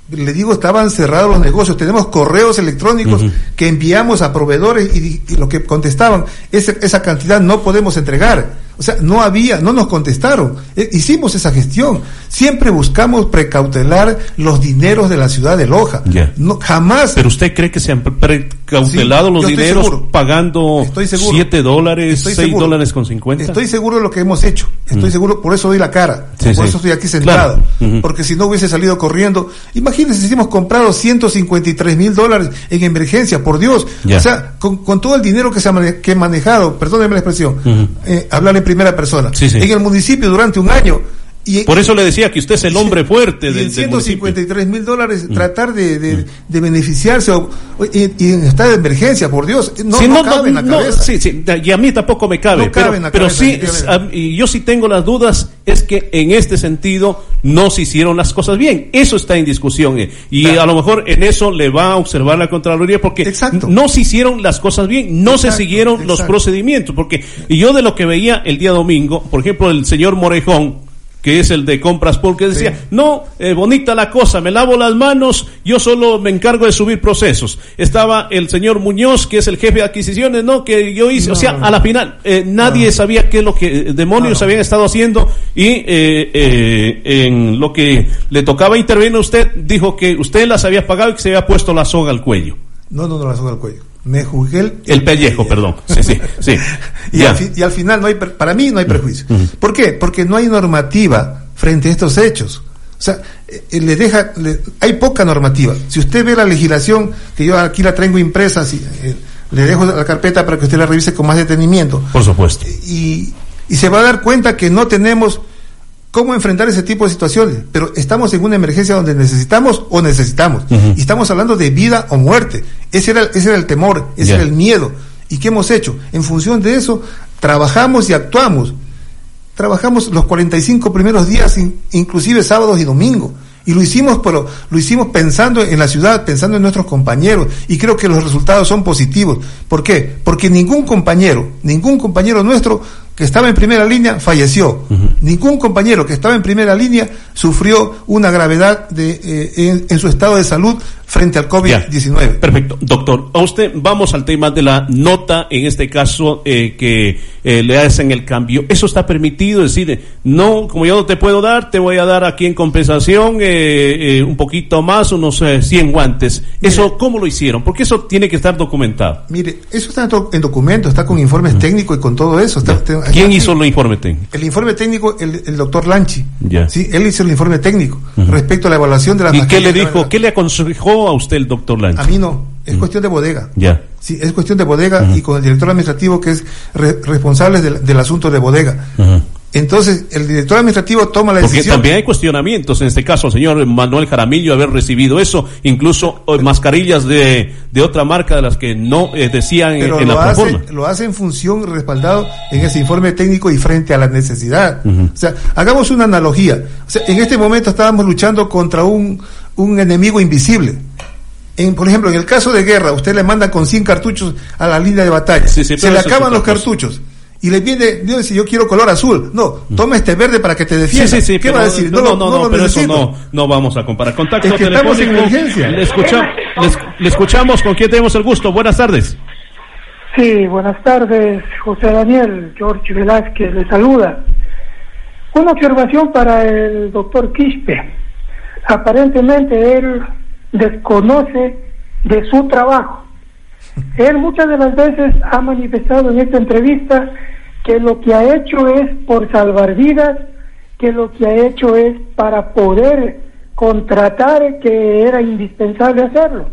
Le digo, estaban cerrados los negocios. Tenemos correos electrónicos que enviamos a proveedores y, y lo que contestaban, ese- esa cantidad no podemos entregar. O sea, no había, no nos contestaron. Eh, hicimos esa gestión. Siempre buscamos precautelar los dineros de la ciudad de Loja. Ya. No, jamás. Pero usted cree que se han precautelado Sí, los dineros seguro. pagando Estoy seguro. 7 dólares, Estoy 6 seguro. dólares con 50? Estoy seguro de lo que hemos hecho. Estoy Mm. seguro, por eso doy la cara. Sí, por sí. eso estoy aquí sentado. Claro. Porque si no hubiese salido corriendo. Imagínense si hemos comprado 153 mil dólares en emergencia, por Dios. Ya. O sea, con, con todo el dinero que se ha mane- que he manejado, perdónenme la expresión, Ujú. eh, hablar en primera persona. Sí, sí. En el municipio durante un año. Y, Por eso le decía que usted es el hombre fuerte del, en del municipio. 153 mil dólares tratar de, de, de beneficiarse o, y, y de emergencia, por Dios, no, Sí, no cabe en la no, cabeza. sí, sí, y a mí tampoco me cabe, No pero, cabe en la pero cabeza, sí, a- y yo sí tengo las dudas, es que en este sentido no se hicieron las cosas bien, eso está en discusión, eh, y a lo mejor en eso le va a observar la Contraloría, porque no se hicieron las cosas bien, no se Exacto, siguieron los procedimientos, porque y yo de lo que veía el día domingo, por ejemplo, el señor Morejón, que es el de compras porque decía, no, eh, bonita la cosa, me lavo las manos, yo solo me encargo de subir procesos. Estaba el señor Muñoz, que es el jefe de adquisiciones, no, que yo hice, o sea, a la final, eh, nadie sabía qué es lo que eh, demonios habían estado haciendo y eh, eh, en lo que le tocaba intervenir a usted, dijo que usted las había pagado y que se había puesto la soga al cuello. No, no, no la soga al cuello. Me juzgué el, El pellejo, perdón. Sí, sí, sí. y, al fi- y al final no hay, para mí no hay prejuicio. ¿Por qué? Porque no hay normativa frente a estos hechos. O sea, eh, eh, le deja, le- hay poca normativa. Si usted ve la legislación, que yo aquí la tengo impresa, si, eh, le dejo la carpeta para que usted la revise con más detenimiento, Por supuesto. y, y se va a dar cuenta que no tenemos cómo enfrentar ese tipo de situaciones, pero estamos en una emergencia donde necesitamos o necesitamos, y estamos hablando de vida o muerte. Ese era, ese era el temor, ese era el miedo. ¿Y qué hemos hecho? En función de eso, trabajamos y actuamos. Trabajamos los 45 primeros días, in- inclusive sábados y domingos, Y lo hicimos, pero lo hicimos pensando en la ciudad, pensando en nuestros compañeros. Y creo que los resultados son positivos. ¿Por qué? Porque ningún compañero, ningún compañero nuestro que estaba en primera línea falleció. Ningún compañero que estaba en primera línea sufrió una gravedad de, eh, en, su estado de salud frente al COVID-19. Perfecto. Doctor, a usted vamos al tema de la nota, en este caso, eh, que eh, le hacen el cambio. ¿Eso está permitido? Es decir, no, como yo no te puedo dar, te voy a dar aquí en compensación un poquito más, unos 100 guantes. ¿Eso cómo lo hicieron? Porque eso tiene que estar documentado. Mire, eso está en documentos, está con informes técnicos y con todo eso. Está, ¿Quién hizo el informe técnico? El informe técnico, el, doctor Lanchi. Sí, él hizo el informe técnico respecto a la evaluación de la ¿Y qué le dijo, qué le aconsejó a usted el doctor Lanchi? A mí no, es cuestión de bodega. Ya. Sí, es cuestión de bodega y con el director administrativo que es responsable del, asunto de bodega. Entonces, el director administrativo toma la decisión. Porque también hay cuestionamientos, en este caso, señor Manuel Jaramillo, haber recibido eso, incluso eh, mascarillas de, de otra marca de las que no eh, decían en, lo la hace, Lo hace en función respaldado en ese informe técnico y frente a la necesidad. O sea, hagamos una analogía. O sea, en este momento estábamos luchando contra un, un enemigo invisible. En, por ejemplo, en el caso de guerra, usted le manda con 100 cartuchos a la línea de batalla. Se le acaban los cartuchos y le viene, dice, yo quiero color azul. No, toma este verde para que te defienda. Sí, sí, sí, ¿Qué va a decir? No, no, no, no, pero eso no, no vamos a comparar. Contacto es que estamos en emergencia. Le, le, escuchamos con quién tenemos el gusto. Buenas tardes. Sí, buenas tardes, José Daniel. George Velázquez le saluda. Una observación para el doctor Quispe. Aparentemente él desconoce de su trabajo él muchas de las veces ha manifestado en esta entrevista que lo que ha hecho es por salvar vidas, que lo que ha hecho es para poder contratar, que era indispensable hacerlo.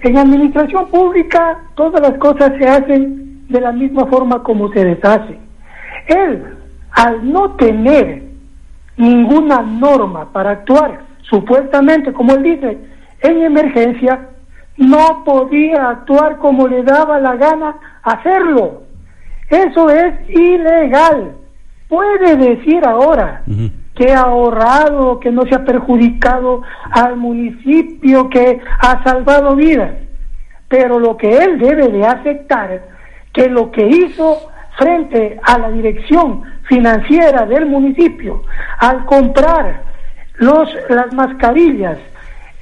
En administración pública todas las cosas se hacen de la misma forma como se deshacen. Él, al no tener ninguna norma para actuar, supuestamente, como él dice, en emergencia, no podía actuar como le daba la gana hacerlo. Eso es ilegal. Puede decir ahora que ha ahorrado, que no se ha perjudicado al municipio, que ha salvado vidas. Pero lo que él debe de aceptar, que lo que hizo frente a la dirección financiera del municipio, al comprar los, las mascarillas,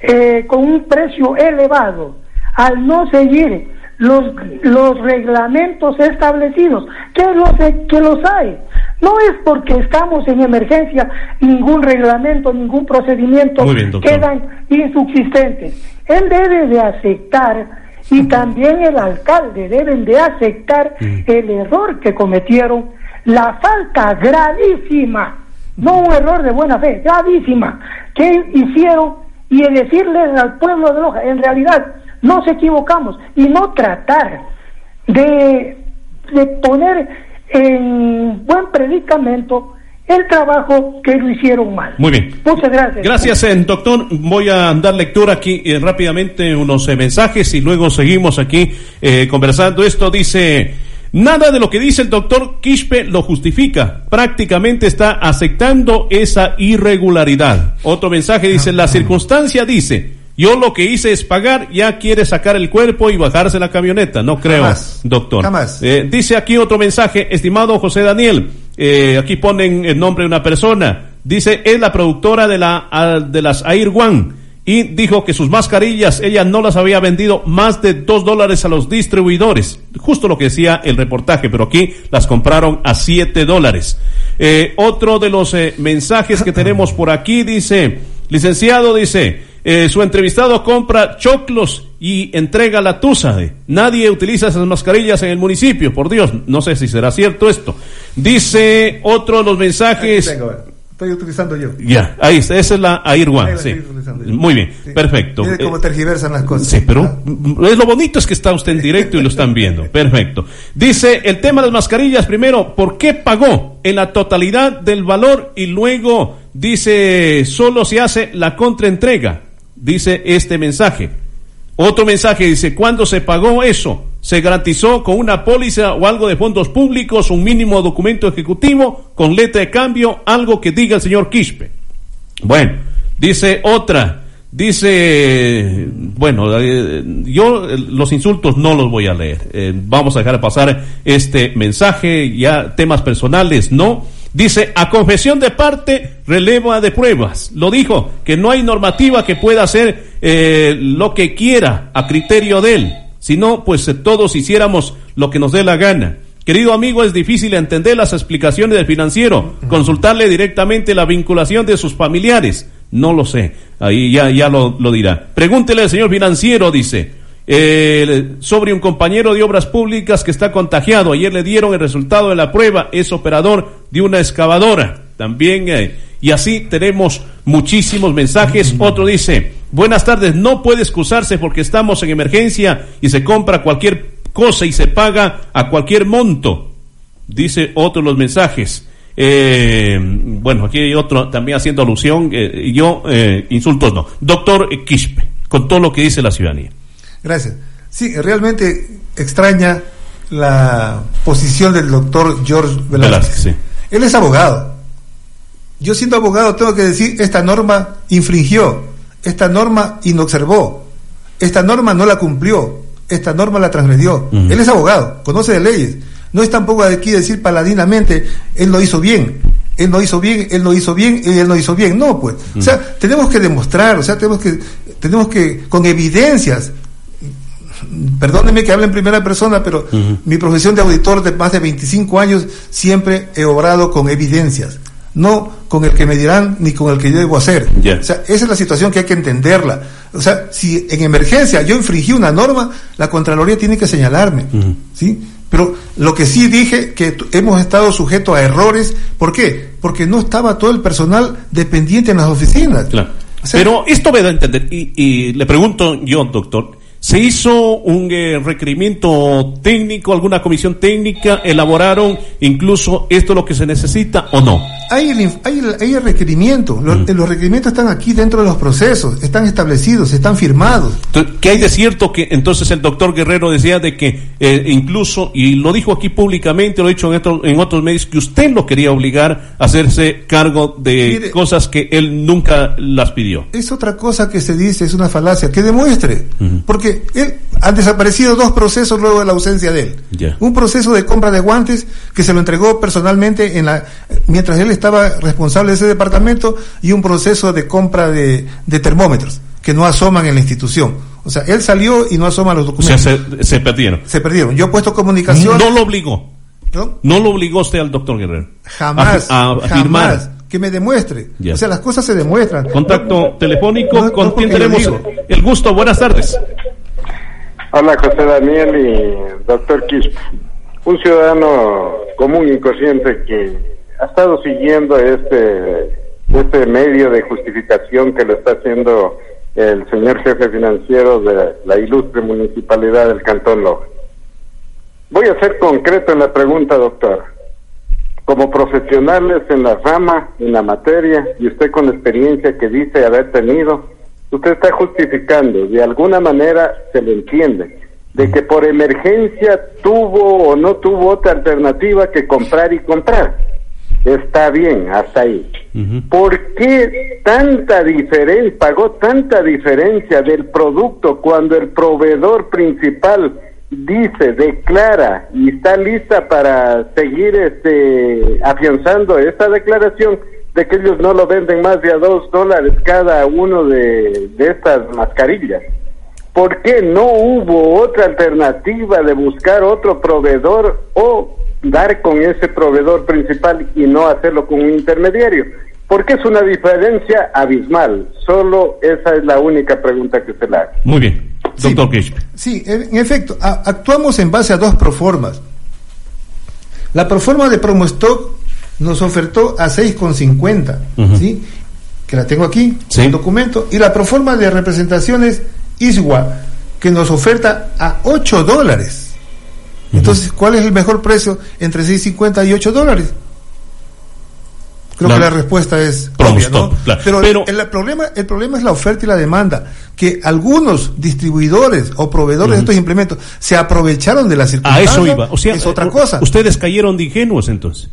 eh, con un precio elevado, al no seguir los, los reglamentos establecidos, que los, que los hay. No es porque estamos en emergencia, ningún reglamento, ningún procedimiento quedan insubsistentes. Él debe de aceptar y también el alcalde deben de aceptar el error que cometieron, la falta gravísima, no un error de buena fe, gravísima, que hicieron y decirle al pueblo de Loja, en realidad nos equivocamos y no tratar de, de poner en buen predicamento el trabajo que lo hicieron mal. Muy bien. Muchas gracias. Gracias, eh, doctor. Voy a dar lectura aquí eh, rápidamente unos eh, mensajes y luego seguimos aquí conversando. Esto dice... Nada de lo que dice el doctor Quispe lo justifica. Prácticamente está aceptando esa irregularidad. Otro mensaje dice, la circunstancia dice, yo lo que hice es pagar, ya quiere sacar el cuerpo y bajarse la camioneta. No creo, doctor. Eh, dice aquí otro mensaje, estimado José Daniel, eh, aquí ponen el nombre de una persona. Dice, es la productora de, la, de las Air One y dijo que sus mascarillas ella no las había vendido más de dos dólares a los distribuidores. Justo lo que decía el reportaje, pero aquí las compraron a siete dólares. Eh, otro de los eh, mensajes que tenemos por aquí dice, licenciado dice, eh, su entrevistado compra choclos y entrega la tusa. Nadie utiliza esas mascarillas en el municipio, por Dios. No sé si será cierto esto. Dice otro de los mensajes estoy utilizando yo. Ya, ahí está, esa es la Air One. Sí. Muy bien, perfecto. Mire cómo tergiversan las cosas. Sí, pero es lo bonito es que está usted en directo y lo están viendo. Perfecto. Dice el tema de las mascarillas, primero, ¿por qué pagó en la totalidad del valor y luego dice solo se hace la contraentrega? Dice este mensaje. Otro mensaje dice, ¿cuándo se pagó eso? Se garantizó con una póliza o algo de fondos públicos, un mínimo documento ejecutivo con letra de cambio, algo que diga el señor Quispe. Bueno, Dice otra, dice, bueno, eh, yo eh, los insultos no los voy a leer. Eh, vamos a dejar pasar este mensaje, ya temas personales, no. Dice, a confesión de parte, releva de pruebas. Lo dijo, que no hay normativa que pueda hacer lo que quiera a criterio de él. Si no, pues eh, todos hiciéramos lo que nos dé la gana. Querido amigo, es difícil entender las explicaciones del financiero, consultarle directamente la vinculación de sus familiares. No lo sé, ahí ya, ya lo, dirá. Pregúntele al señor financiero, dice, eh, sobre un compañero de obras públicas que está contagiado. Ayer le dieron el resultado de la prueba, es operador de una excavadora. También, eh, y así tenemos muchísimos mensajes. Otro dice, buenas tardes, no puede excusarse porque estamos en emergencia y se compra cualquier cosa y se paga a cualquier monto. Dice otro los mensajes. Eh, bueno, aquí hay otro también haciendo alusión. eh, yo, eh, insultos no. Doctor Quispe, con todo lo que dice la ciudadanía. Gracias. Sí, realmente extraña la posición del doctor George Velázquez. Velázquez, sí. Él es abogado. Yo siendo abogado tengo que decir, esta norma infringió, esta norma inobservó, esta norma no la cumplió, esta norma la transgredió. Él es abogado, conoce de leyes. No es tampoco aquí decir paladinamente, él lo hizo bien, él no hizo bien, él no hizo bien, él no hizo bien. No, pues. O sea, tenemos que demostrar, o sea, tenemos que, tenemos que, con evidencias, perdónenme que hable en primera persona, pero mi profesión de auditor de más de 25 años siempre he obrado con evidencias, no con el que me dirán ni con el que yo debo hacer. O sea, esa es la situación que hay que entenderla. O sea, si en emergencia yo infringí una norma, la Contraloría tiene que señalarme, ¿sí? Pero lo que sí dije que hemos estado sujetos a errores, ¿por qué? Porque no estaba todo el personal dependiente en las oficinas. Pero esto me da a entender, y, y le pregunto yo, doctor, ¿se hizo un eh, requerimiento técnico, alguna comisión técnica, elaboraron incluso esto lo que se necesita o no? Hay el, hay el, hay el requerimiento, los, los requerimientos están aquí dentro de los procesos, están establecidos, están firmados. ¿Qué hay de cierto que entonces el doctor Guerrero decía de que eh, incluso, y lo dijo aquí públicamente, lo ha dicho en, en otros medios, que usted lo quería obligar a hacerse cargo de Mire- cosas que él nunca las pidió? Es otra cosa que se dice, es una falacia, que demuestre, porque él, han desaparecido dos procesos luego de la ausencia de él. Un proceso de compra de guantes que se lo entregó personalmente en la, mientras él estaba responsable de ese departamento y un proceso de compra de, de termómetros que no asoman en la institución. O sea, él salió y no asoma los O sea, documentos. se, se perdieron. se perdieron. Yo he puesto comunicación. No lo obligó. ¿No? No lo obligó usted al doctor Guerrero. Jamás, A, firmar. jamás. Que me demuestre. O sea, las cosas se demuestran. Contacto telefónico, No, ¿con no yo tenemos el gusto? Buenas tardes. Hola José Daniel y doctor Quispe. Un ciudadano común y corriente que ha estado siguiendo este, este medio de justificación que lo está haciendo el señor jefe financiero de la ilustre municipalidad del Cantón Loja. Voy a ser concreto en la pregunta, doctor. Como profesionales en la rama, en la materia, y usted con la experiencia que dice haber tenido, usted está justificando, de alguna manera se le entiende, de que por emergencia tuvo o no tuvo otra alternativa que comprar y comprar. Está bien, hasta ahí. ¿Por qué tanta diferencia, pagó tanta diferencia del producto cuando el proveedor principal dice, declara y está lista para seguir este afianzando esta declaración de que ellos no lo venden más de a dos dólares cada uno de, de estas mascarillas? ¿Por qué no hubo otra alternativa de buscar otro proveedor o dar con ese proveedor principal y no hacerlo con un intermediario? Porque es una diferencia abismal. Solo esa es la única pregunta que se le hace. Muy bien. Doctor. Sí, en en efecto, a- actuamos en base a dos proformas. La proforma de Promostock nos ofertó a 6,50, ¿sí? Que la tengo aquí, el documento, y la proforma de representaciones ISWA, que nos oferta a 8 dólares. Entonces, ¿cuál es el mejor precio entre 6,50 y 8 dólares? Creo La- que la respuesta es obvia, ¿no? claro. Pero, Pero- el, el problema, el problema es la oferta y la demanda, que algunos distribuidores o proveedores de estos implementos se aprovecharon de la A circunstancia. eso iba. O sea, es otra cosa. Ustedes cayeron de ingenuos entonces.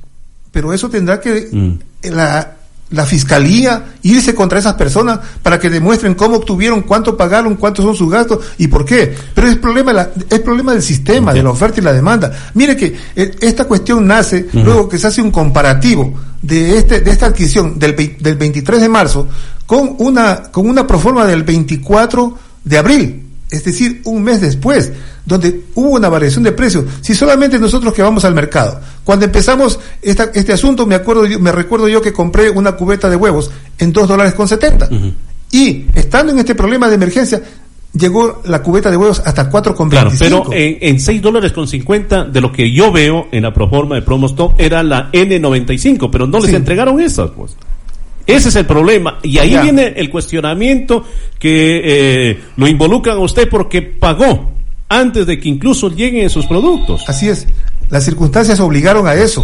Pero eso tendrá que Mm. la la fiscalía irse contra esas personas para que demuestren cómo obtuvieron, cuánto pagaron, cuántos son sus gastos y por qué. Pero es problema, la, es problema del sistema, de la oferta y la demanda. Mire que eh, esta cuestión nace luego que se hace un comparativo de este de esta adquisición del, del 23 de marzo con una con una proforma del 24 de abril, es decir, un mes después donde hubo una variación de precios. Si solamente nosotros que vamos al mercado, cuando empezamos esta, este asunto, me acuerdo, me recuerdo yo que compré una cubeta de huevos en dos dólares con setenta. Y estando en este problema de emergencia, llegó la cubeta de huevos hasta 4,25. Claro, pero en, en 6 dólares con 50 de lo que yo veo en la proforma de Promostock era la N95, pero no les entregaron esas, pues. Ese es el problema. Y ahí viene el cuestionamiento que eh, lo involucran a usted porque pagó antes de que incluso lleguen esos productos. Así es. Las circunstancias obligaron a eso,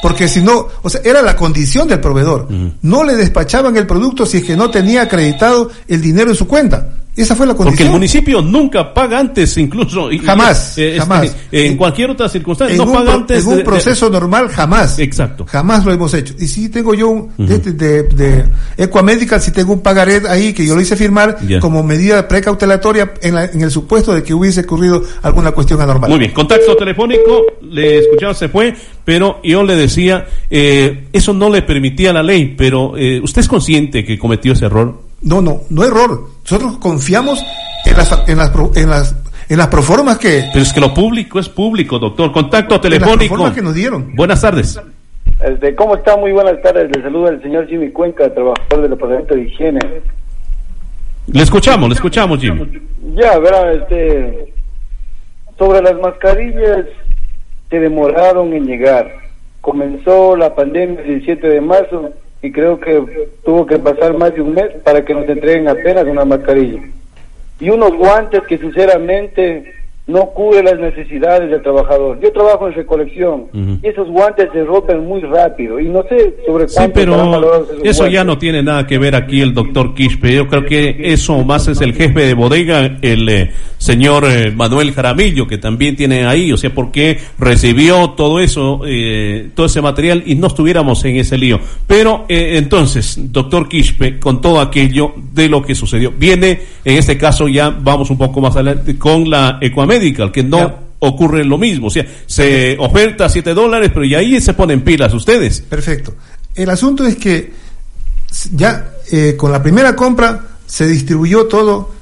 porque si no, o sea, era la condición del proveedor. No le despachaban el producto si es que no tenía acreditado el dinero en su cuenta. Esa fue la condición. Porque el municipio nunca paga antes, incluso. Jamás, eh, jamás. Este, en, cualquier otra circunstancia, no paga antes. En un proceso normal, jamás. Exacto. Jamás lo hemos hecho. Y si tengo yo un, de, de, de Equamedical, si tengo un pagaret ahí que yo lo hice firmar como medida precautelatoria en, en el supuesto de que hubiese ocurrido alguna cuestión anormal. Muy bien. Contacto telefónico, le escuchaba, se fue, pero yo le decía, eh, eso no le permitía la ley, pero eh, ¿usted es consciente que cometió ese error? No, no, no error. Nosotros confiamos en las, en las, en las, en las proformas que... Pero es que lo público es público, doctor. Contacto telefónico. las que nos dieron. Buenas tardes. Este, ¿Cómo está? Muy buenas tardes. Le saluda el señor Jimmy Cuenca, trabajador del Departamento de Higiene. Le escuchamos, le escuchamos, Jimmy. Ya, verán, este, sobre las mascarillas se demoraron en llegar. Comenzó la pandemia el 17 de marzo y creo que tuvo que pasar más de un mes para que nos entreguen apenas una mascarilla. Y unos guantes que sinceramente no cubre las necesidades del trabajador. Yo trabajo en recolección y esos guantes se rompen muy rápido y no sé sobre cuánto Sí, pero eso ya no tiene nada que ver aquí el doctor Quispe. Yo creo que eso más es el jefe de bodega, el eh, señor eh, Manuel Jaramillo, que también tiene ahí. O sea, porque recibió todo eso, eh, todo ese material y no estuviéramos en ese lío. Pero entonces, doctor Quispe, con todo aquello de lo que sucedió, viene en este caso ya vamos un poco más adelante con la Ecuamérica Medical, que no ocurre lo mismo. O sea, se oferta 7 dólares, pero y ahí se ponen pilas ustedes. Perfecto. El asunto es que ya eh, con la primera compra se distribuyó todo.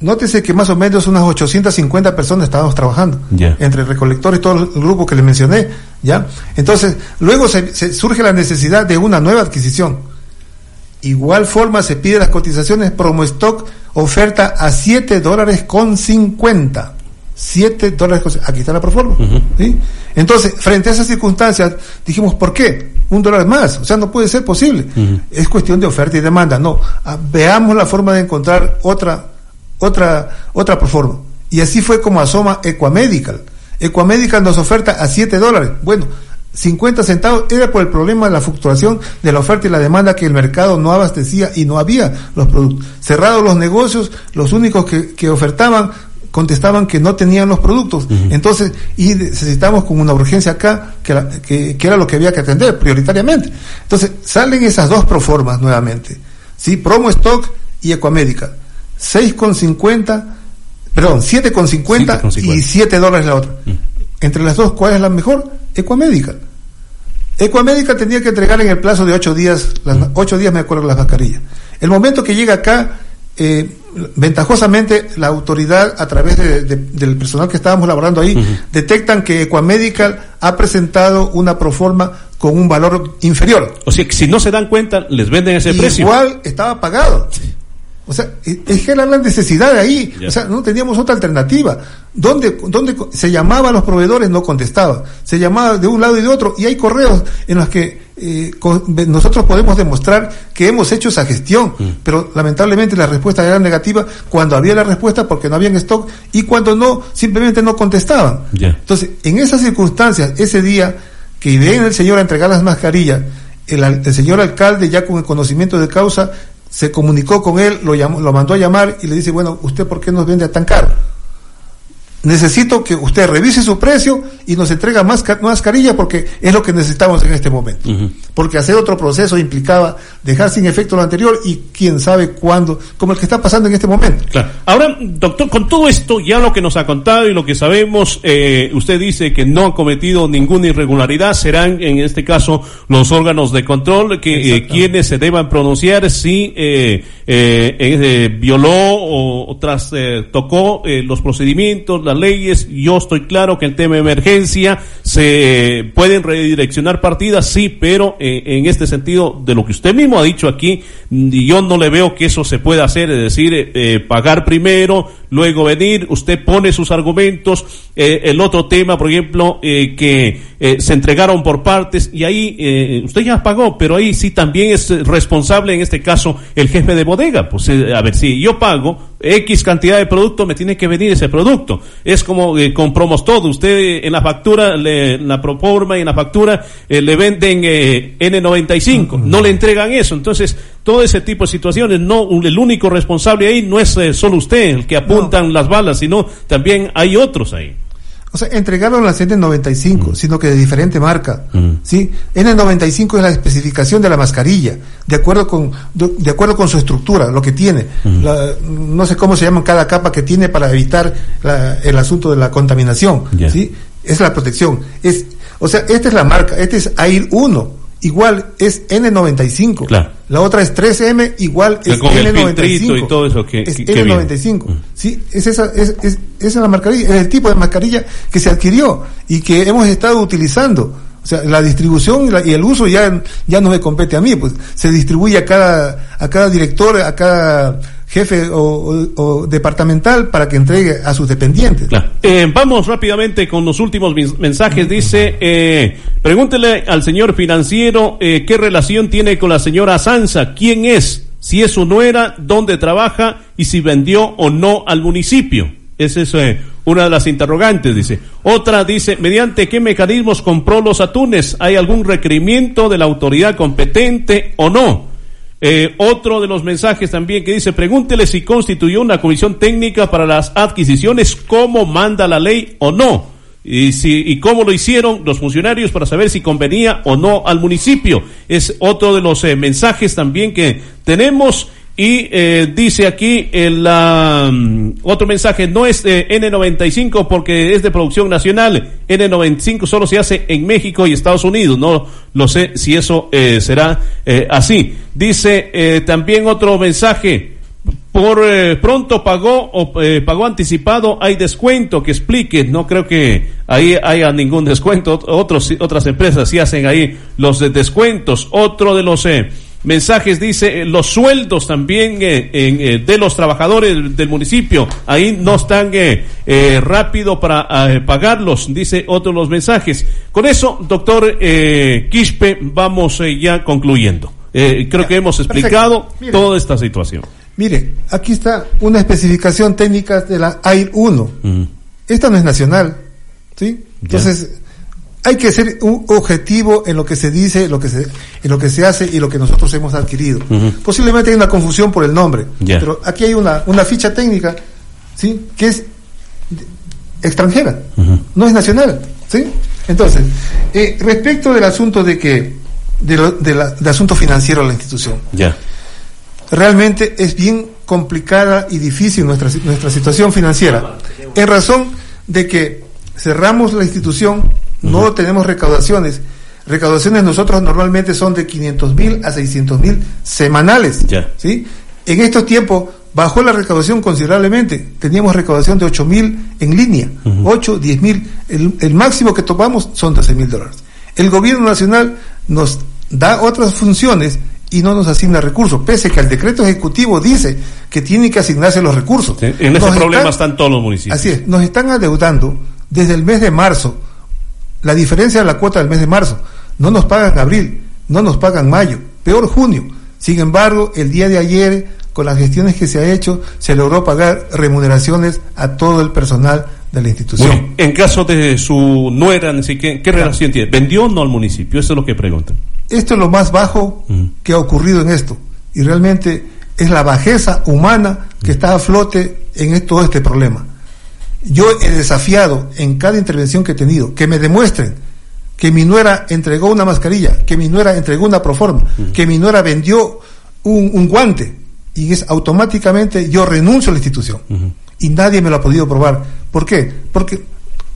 Nótese que más o menos unas 850 personas estábamos trabajando, entre recolectores y todo el grupo que les mencioné, ¿ya? Entonces, luego se, surge la necesidad de una nueva adquisición. Igual forma se pide las cotizaciones promo stock oferta a 7 dólares con 50. 7 dólares. Aquí está la proforma. ¿sí? Entonces, frente a esas circunstancias, dijimos, ¿por qué? Un dólar más. O sea, no puede ser posible. Es cuestión de oferta y demanda. No. Ah, veamos la forma de encontrar otra, otra, otra proforma. Y así fue como asoma Equamedical. Equamedical nos oferta a 7 dólares. Bueno, 50 centavos era por el problema de la fluctuación de la oferta y la demanda que el mercado no abastecía y no había los productos. Cerrados los negocios, los únicos que, que ofertaban contestaban que no tenían los productos. Entonces, y necesitamos con una urgencia acá, que, que, era lo que había que atender prioritariamente. Entonces, salen esas dos proformas nuevamente. ¿sí? Promo Stock y Ecoamérica. 6,50, perdón, 7,50 y 7 dólares la otra. Entre las dos, ¿cuál es la mejor? Ecoamérica. Ecoamérica tenía que entregar en el plazo de 8 días, las 8 días me acuerdo las mascarillas. El momento que llega acá, eh, ventajosamente la autoridad a través del personal que estábamos laborando ahí detectan que Equamedical ha presentado una proforma con un valor inferior. O sea, que si no se dan cuenta, les venden ese precio. Igual estaba pagado. O sea, es que era la necesidad de ahí. O sea, no teníamos otra alternativa. ¿Dónde, ¿Dónde se llamaba a los proveedores? No contestaba. Se llamaba de un lado y de otro. Y hay correos en los que eh, nosotros podemos demostrar que hemos hecho esa gestión. Mm. Pero lamentablemente la respuesta era negativa cuando había la respuesta porque no había en stock y cuando no, simplemente no contestaban. Entonces, en esas circunstancias, ese día que viene el señor a entregar las mascarillas, el, el señor alcalde ya con el conocimiento de causa se comunicó con él, lo, llamó, lo mandó a llamar y le dice, bueno, ¿usted por qué nos vende tan caro? Necesito que usted revise su precio y nos entrega más mascarilla porque es lo que necesitamos en este momento. Porque hacer otro proceso implicaba dejar sin efecto lo anterior y quién sabe cuándo, como el que está pasando en este momento. Claro. Ahora, doctor, con todo esto, ya lo que nos ha contado y lo que sabemos, eh, usted dice que no ha cometido ninguna irregularidad, serán en este caso los órganos de control que eh, quienes se deban pronunciar si eh, eh violó o, o tras tocó los procedimientos, las leyes. Yo estoy claro que el tema de emergencia se pueden redireccionar partidas, sí, pero eh, en este sentido, de lo que usted mismo ha dicho aquí, yo no le veo que eso se pueda hacer, es decir, eh, eh, pagar primero, luego venir, usted pone sus argumentos, el otro tema, por ejemplo, que se entregaron por partes y ahí usted ya pagó, pero ahí sí también es responsable en este caso el jefe de bodega. Pues a ver, si yo pago X cantidad de producto, me tiene que venir ese producto. Es como eh, con promos todo. Usted en la factura, le, la proforma y en la factura eh, le venden eh, N95. No le entregan eso. Entonces, todo ese tipo de situaciones, no, el único responsable ahí no es solo usted el que apuntan las balas, sino también hay otros ahí. O sea, entregaron la N95, sino que de diferente marca. ¿sí? N95 es la especificación de la mascarilla, de acuerdo con, de, acuerdo con su estructura, lo que tiene. no sé cómo se llama cada capa que tiene para evitar el asunto de la contaminación. ¿sí? Es la protección. Es, o sea, esta es la marca, este es AIR 1 igual es N95. La otra es 3M, igual es N95. y todo eso que, es N95. Mm. Sí, es esa, es, es, es la mascarilla, es el tipo de mascarilla que se adquirió y que hemos estado utilizando. O sea, la distribución y, el uso ya, ya no me compete a mí, pues se distribuye a cada, a cada director, a cada jefe o, departamental para que entregue a sus dependientes. Eh, vamos rápidamente con los últimos mensajes. Dice, eh, pregúntele al señor financiero eh, qué relación tiene con la señora Sansa, quién es, si es su nuera, dónde trabaja y si vendió o no al municipio. Esa es eh, una de las interrogantes, dice. Otra dice, ¿mediante qué mecanismos compró los atunes? ¿Hay algún requerimiento de la autoridad competente o no? Eh, otro de los mensajes también que dice, pregúntele si constituyó una comisión técnica para las adquisiciones, cómo manda la ley o no. Y, si, y cómo lo hicieron los funcionarios para saber si convenía o no al municipio. Es otro de los eh, mensajes también que tenemos. Y eh, dice aquí el mm, otro mensaje, no es N95 porque es de producción nacional, N95 solo se hace en México y Estados Unidos, no lo sé si eso eh, será eh, así. Dice también otro mensaje, por pronto pagó o pagó anticipado, hay descuento que explique, no creo que ahí haya ningún descuento, Otros, otras empresas sí hacen ahí los descuentos. Otro de los mensajes dice eh, los sueldos también eh, eh, de los trabajadores del municipio ahí no están rápido para pagarlos dice otro de los mensajes. Con eso doctor Quispe vamos ya concluyendo. Creo que hemos explicado toda esta situación. Mire aquí está una especificación técnica de la AIR 1 esta no es nacional sí entonces hay que ser un objetivo en lo que se dice, en lo que se, en lo que se hace y lo que nosotros hemos adquirido. Posiblemente hay una confusión por el nombre, pero aquí hay una, una ficha técnica, ¿sí? Que es extranjera, no es nacional, ¿sí? Entonces, eh, respecto del asunto de que, de lo, del asunto financiero de la institución, realmente es bien complicada y difícil nuestra, nuestra situación financiera, en razón de que cerramos la institución no tenemos recaudaciones. Recaudaciones nosotros normalmente son de 500 mil a 600 mil semanales. ¿sí? En estos tiempos bajó la recaudación considerablemente. Teníamos recaudación de 8 mil en línea, 8, 10 mil. El, máximo que topamos son 13 mil dólares. El gobierno nacional nos da otras funciones y no nos asigna recursos, pese que el decreto ejecutivo dice que tiene que asignarse los recursos. en ese problema están todos los municipios. Así es, nos están adeudando desde el mes de marzo la diferencia de la cuota del mes de marzo. No nos pagan abril, no nos pagan mayo, peor junio. Sin embargo, el día de ayer, con las gestiones que se ha hecho, se logró pagar remuneraciones a todo el personal de la institución. en caso de su nuera, ¿qué, qué relación tiene? ¿Vendió o no al municipio? Eso es lo que preguntan. Esto es lo más bajo que ha ocurrido en esto. Y realmente es la bajeza humana que está a flote en todo este problema. Yo he desafiado en cada intervención que he tenido que me demuestren que mi nuera entregó una mascarilla, que mi nuera entregó una proforma, que mi nuera vendió un, un, guante y es automáticamente yo renuncio a la institución. Y nadie me lo ha podido probar. ¿Por qué? Porque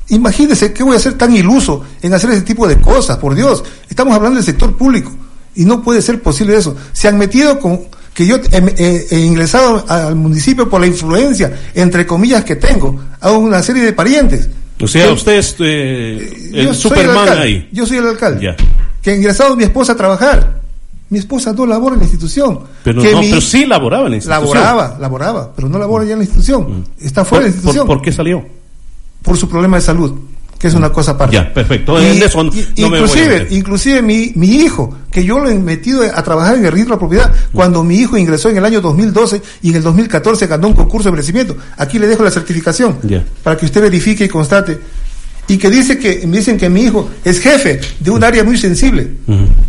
imagínense que voy a ser tan iluso en hacer ese tipo de cosas, por Dios. Estamos hablando del sector público y no puede ser posible eso. Se han metido con que yo he, ingresado al municipio por la influencia, entre comillas, que tengo a una serie de parientes. O sea, usted es eh, el Superman ahí. Yo soy el alcalde. Que ha ingresado mi esposa a trabajar. Mi esposa no labora en la institución. Pero, no, pero sí laboraba en la institución. Laboraba, laboraba, pero no labora ya en la institución. Mm. Está fuera de la institución. ¿Por, qué salió? Por su problema de salud que es una cosa aparte. Ya, perfecto. inclusive, inclusive mi, mi hijo, que yo lo he metido a trabajar en el registro de la propiedad, cuando mi hijo ingresó en el año 2012 y en el 2014 ganó un concurso de merecimiento. Aquí le dejo la certificación para que usted verifique y constate. Y que dice que me dicen que mi hijo es jefe de un área muy sensible.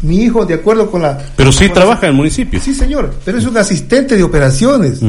Mi hijo, de acuerdo con la. Pero sí trabaja en el municipio. Sí, señor. Pero es un asistente de operaciones.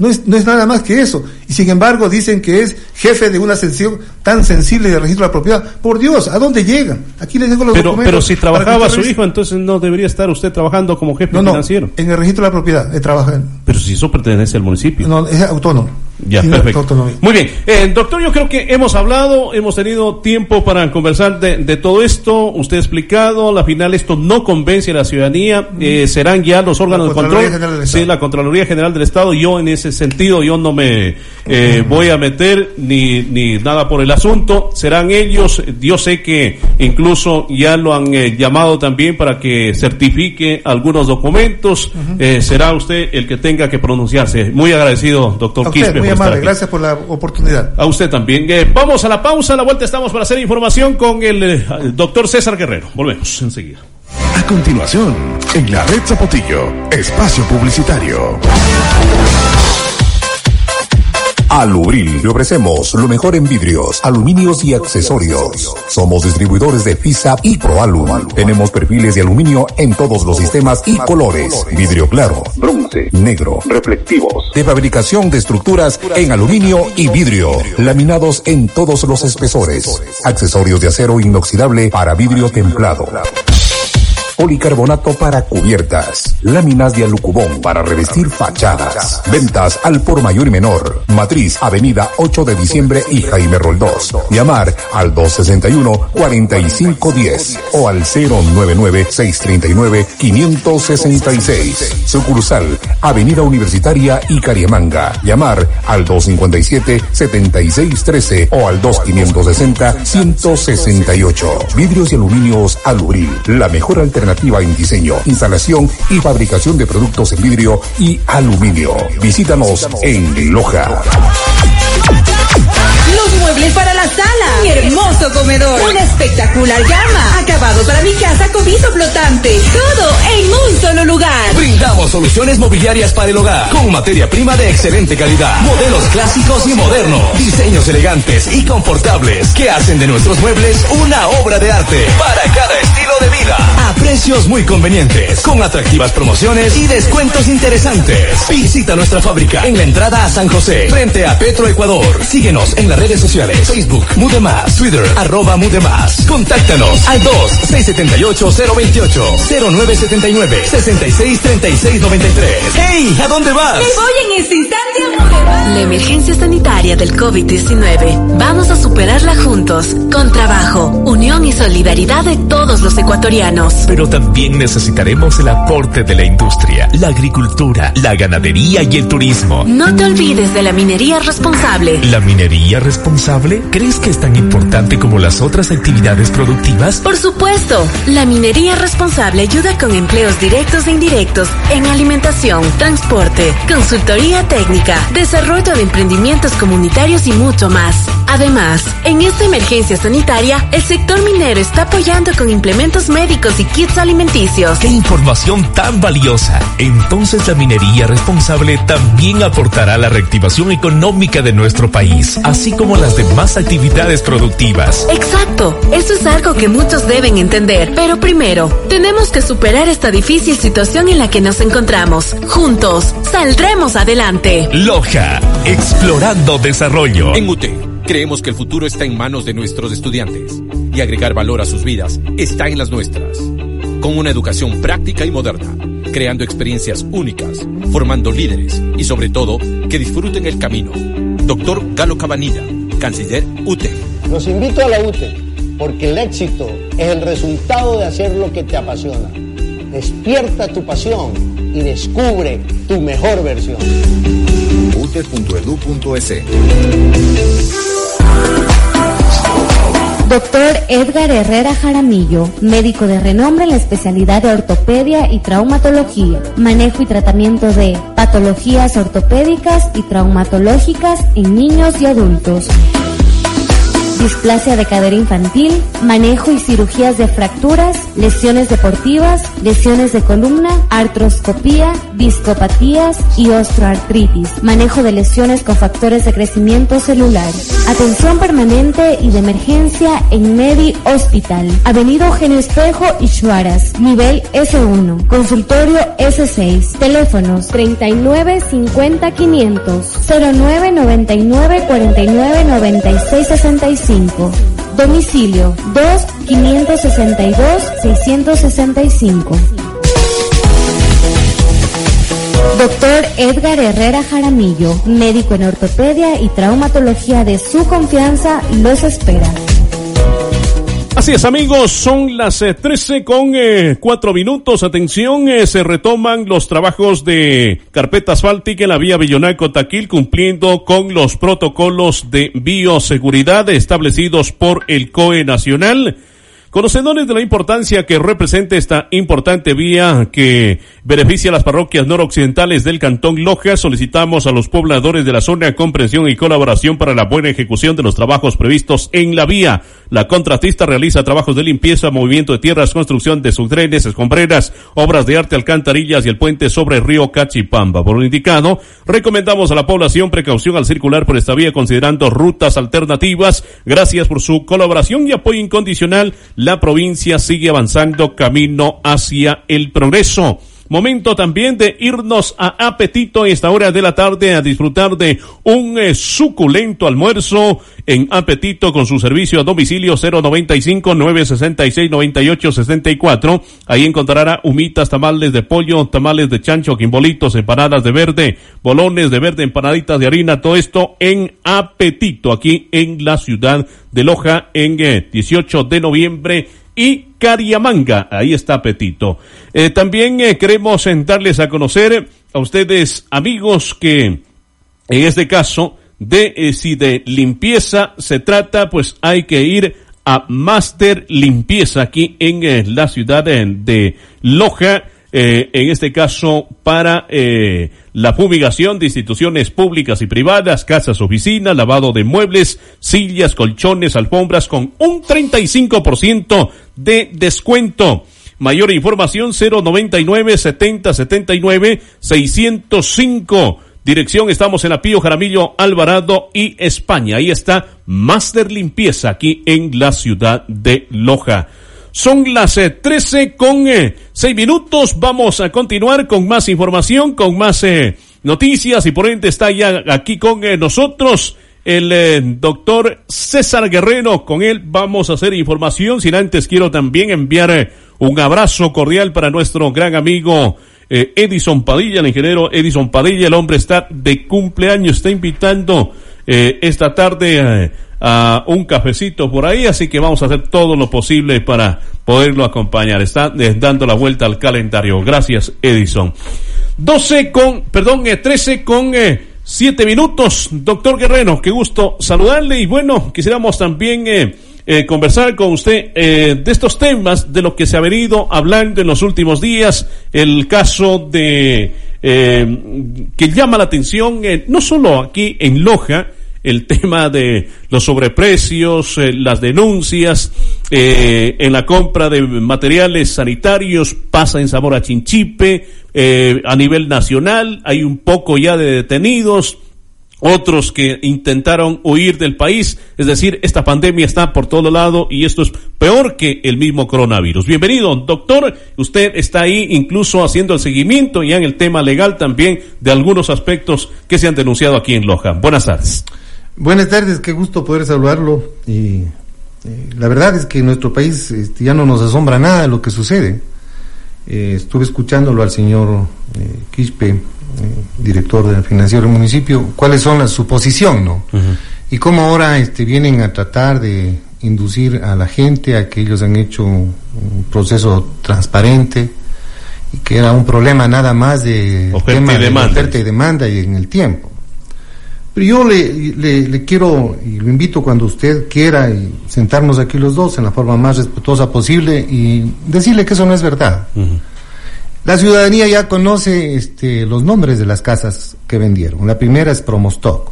No es, no es nada más que eso. Y sin embargo dicen que es jefe de una sección tan sensible de registro de la propiedad. Por Dios, ¿a dónde llegan? Aquí les dejo los pero, documentos. Pero si trabajaba su hijo, entonces no debería estar usted trabajando como jefe no, no, financiero. En el registro de la propiedad, he trabajado. Pero si eso pertenece al municipio. No, es autónomo. Ya, perfecto. Muy bien. Eh, doctor, yo creo que hemos hablado, hemos tenido tiempo para conversar de, de, todo esto. Usted ha explicado, al final esto no convence a la ciudadanía. Eh, serán ya los órganos de control. Sí, la Contraloría General del Estado. Yo en ese sentido, yo no me eh, voy a meter ni, ni nada por el asunto. Serán ellos. Yo sé que incluso ya lo han eh, llamado también para que certifique algunos documentos. Eh, será usted el que tenga que pronunciarse. Muy agradecido, doctor Quispe. Muy amable, gracias por la oportunidad. A usted también. vamos a la pausa. A la vuelta estamos para hacer información con el doctor César Guerrero. Volvemos enseguida. A continuación, en la red Zapotillo, espacio publicitario. Alubril. Le ofrecemos lo mejor en vidrios, aluminios y accesorios. Somos distribuidores de FISA y ProAlum. Tenemos perfiles de aluminio en todos los sistemas y colores. Vidrio claro, bronce, negro, reflectivos. De fabricación de estructuras en aluminio y vidrio. Laminados en todos los espesores. Accesorios de acero inoxidable para vidrio templado policarbonato para cubiertas, láminas de alucubón para revestir fachadas. Ventas al por mayor y menor. Matriz, Avenida 8 de Diciembre y Jaime Roldós. Llamar al 261-4510 o al 099-639-566. Sucursal, Avenida Universitaria y Cariamanga. Llamar al 257-7613 o al 2560-168. Vidrios y aluminios Alubril, la mejor alternativa en diseño, instalación y fabricación de productos en vidrio y aluminio. Visítanos en Loja. Los muebles para la sala. Mi hermoso comedor. Una espectacular gama. Acabado para mi casa con piso flotante. Todo en un solo lugar. Brindamos soluciones mobiliarias para el hogar. Con materia prima de excelente calidad. Modelos clásicos y modernos. Diseños elegantes y confortables que hacen de nuestros muebles una obra de arte. Para cada estilo de vida. A precios muy convenientes. Con atractivas promociones y descuentos interesantes. Visita nuestra fábrica en la entrada a San José. Frente a Petro Ecuador. Síguenos en las redes sociales. Facebook, Mudemás, Twitter, arroba Mudemás. Contáctanos al 2-678-028-0979-663693. ¡Hey! ¿A dónde vas? Me voy en este instante a La emergencia sanitaria del COVID-19. Vamos a superarla juntos. Con trabajo, unión y solidaridad de todos los ecuatorianos. Pero también necesitaremos el aporte de la industria, la agricultura, la ganadería y el turismo. No te olvides de la minería responsable. ¿La minería responsable? ¿Crees que es tan importante como las otras actividades productivas? Por supuesto. La minería responsable ayuda con empleos directos e indirectos en alimentación, transporte, consultoría técnica, desarrollo de emprendimientos comunitarios y mucho más. Además, en esta emergencia sanitaria, el sector minero está apoyando con implementos médicos y kits alimenticios. ¡Qué información tan valiosa! Entonces la minería responsable también aportará a la reactivación económica de nuestro país, así como las demás actividades productivas. Exacto, eso es algo que muchos deben entender. Pero primero, tenemos que superar esta difícil situación en la que nos encontramos. Juntos, saldremos adelante. Loja, explorando desarrollo. En UTE Creemos que el futuro está en manos de nuestros estudiantes y agregar valor a sus vidas está en las nuestras. Con una educación práctica y moderna, creando experiencias únicas, formando líderes y sobre todo que disfruten el camino. Doctor Galo Cabanilla, canciller UTE. Los invito a la UTE porque el éxito es el resultado de hacer lo que te apasiona. Despierta tu pasión y descubre tu mejor versión. ute.edu.es Doctor Edgar Herrera Jaramillo, médico de renombre en la especialidad de ortopedia y traumatología, manejo y tratamiento de patologías ortopédicas y traumatológicas en niños y adultos displasia de cadera infantil, manejo y cirugías de fracturas, lesiones deportivas, lesiones de columna, artroscopía, discopatías y osteoartritis, manejo de lesiones con factores de crecimiento celular, atención permanente y de emergencia en Medi Hospital, Avenida Eugenio Espejo y Chuaras, nivel S1, consultorio S6, teléfonos 39 50 500, 09 99 49 96 65 Domicilio 2 562 665. Doctor Edgar Herrera Jaramillo, médico en ortopedia y traumatología de su confianza, los espera. Así es, amigos, son las 13 eh, con eh, 4 minutos. Atención, eh, se retoman los trabajos de carpeta asfáltica en la vía Villonaco-Taquil, cumpliendo con los protocolos de bioseguridad establecidos por el COE Nacional. Conocedores de la importancia que representa esta importante vía que beneficia a las parroquias noroccidentales del Cantón Loja, solicitamos a los pobladores de la zona comprensión y colaboración para la buena ejecución de los trabajos previstos en la vía. La contratista realiza trabajos de limpieza, movimiento de tierras, construcción de subdrenes, escombreras, obras de arte, alcantarillas y el puente sobre el río Cachipamba. Por lo indicado, recomendamos a la población precaución al circular por esta vía considerando rutas alternativas. Gracias por su colaboración y apoyo incondicional la provincia sigue avanzando camino hacia el progreso. Momento también de irnos a apetito en esta hora de la tarde a disfrutar de un eh, suculento almuerzo en apetito con su servicio a domicilio 095 966 9864. Ahí encontrará humitas, tamales de pollo, tamales de chancho, quimbolitos, empanadas de verde, bolones de verde, empanaditas de harina, todo esto en apetito aquí en la ciudad de Loja en 18 eh, de noviembre y Cariamanga. Ahí está Apetito. Eh, también eh, queremos darles a conocer a ustedes, amigos, que en este caso de eh, si de limpieza se trata, pues hay que ir a Master Limpieza aquí en la ciudad de Loja eh, en este caso para eh, la fumigación de instituciones públicas y privadas, casas, oficinas, lavado de muebles, sillas, colchones, alfombras con un 35% de descuento. Mayor información 099 70 79 605. Dirección estamos en Apío Jaramillo Alvarado y España. Ahí está Master Limpieza aquí en la ciudad de Loja. Son las 13 eh, con 6 eh, minutos. Vamos a continuar con más información, con más eh, noticias y por ende está ya aquí con nosotros el doctor César Guerrero. Con él vamos a hacer información. Sin antes quiero también enviar un abrazo cordial para nuestro gran amigo Edison Padilla, el ingeniero Edison Padilla. El hombre está de cumpleaños, está invitando esta tarde a un cafecito por ahí, así que vamos a hacer todo lo posible para poderlo acompañar. Está dando la vuelta al calendario. Gracias, Edison. 12 con, perdón, 13 eh, con eh, 7 minutos. Doctor Guerrero, qué gusto saludarle y bueno, quisiéramos también eh, eh, conversar con usted de estos temas, de lo que se ha venido hablando en los últimos días, el caso de que llama la atención, no solo aquí en Loja, el tema de los sobreprecios, eh, las denuncias eh, en la compra de materiales sanitarios, pasa en Zamora Chinchipe, eh, a nivel nacional, hay un poco ya de detenidos, otros que intentaron huir del país. Es decir, esta pandemia está por todo lado y esto es peor que el mismo coronavirus. Bienvenido, doctor. Usted está ahí incluso haciendo el seguimiento ya en el tema legal también de algunos aspectos que se han denunciado aquí en Loja. Buenas tardes. Buenas tardes, qué gusto poder saludarlo. Y, eh, la verdad es que en nuestro país este, ya no nos asombra nada lo que sucede. Eh, estuve escuchándolo al señor eh, Quispe director del financiero del municipio, cuáles son las, su posición, ¿no? Y cómo ahora este, vienen a tratar de inducir a la gente a que ellos han hecho un, proceso transparente y que era un problema nada más de oferta, y, demanda. oferta y demanda y en el tiempo. Pero yo le, le, quiero y lo invito cuando usted quiera y sentarnos aquí los dos en la forma más respetuosa posible y decirle que eso no es verdad. La ciudadanía ya conoce este, los nombres de las casas que vendieron. La primera es Promostock.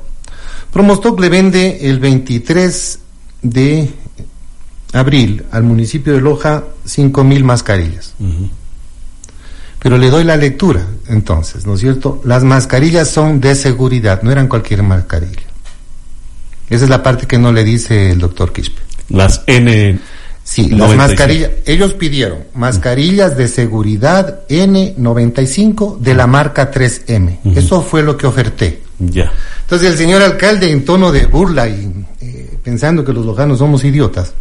Promostock le vende el 23 de abril al municipio de Loja 5 mil mascarillas. Pero le doy la lectura, entonces, ¿no es cierto? Las mascarillas son de seguridad, no eran cualquier mascarilla. Esa es la parte que no le dice el doctor Quispe. Las N Sí, las mascarillas, ellos pidieron mascarillas de seguridad N95 de la marca 3M. Eso fue lo que oferté. Ya. Entonces el señor alcalde en tono de burla y eh, pensando que los lojanos somos idiotas,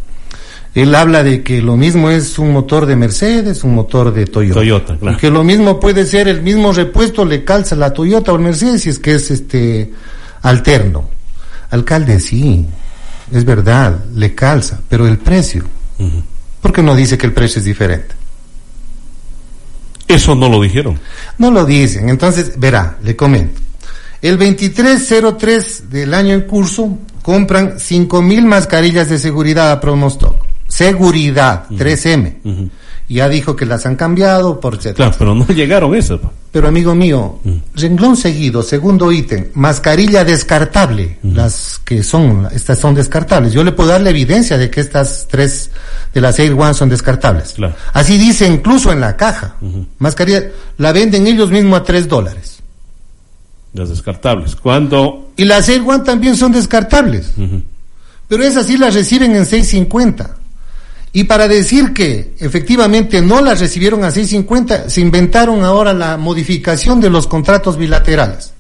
él habla de que lo mismo es un motor de Mercedes, un motor de Toyota. Toyota, claro. Y que lo mismo puede ser el mismo repuesto le calza la Toyota o el Mercedes si es que es este alterno. Alcalde, sí, es verdad, le calza, pero el precio ¿Por qué no dice que el precio es diferente? Eso no lo dijeron. No lo dicen. Entonces, verá, le comento. El 2303 del año en curso compran 5 mil mascarillas de seguridad a Promostock. Seguridad, 3M ya dijo que las han cambiado, por. Claro, pero no llegaron esas. Pero amigo mío, renglón seguido, segundo ítem, mascarilla descartable, las que son, estas son descartables. Yo le puedo dar la evidencia de que estas tres de las Air One son descartables. Así dice incluso en la caja. Mascarilla, la venden ellos mismos a tres dólares. Las descartables. ¿Cuándo? Y las Air One también son descartables. Pero esas sí las reciben en 650. Y para decir que efectivamente no las recibieron a 6.50, se inventaron ahora la modificación de los contratos bilaterales.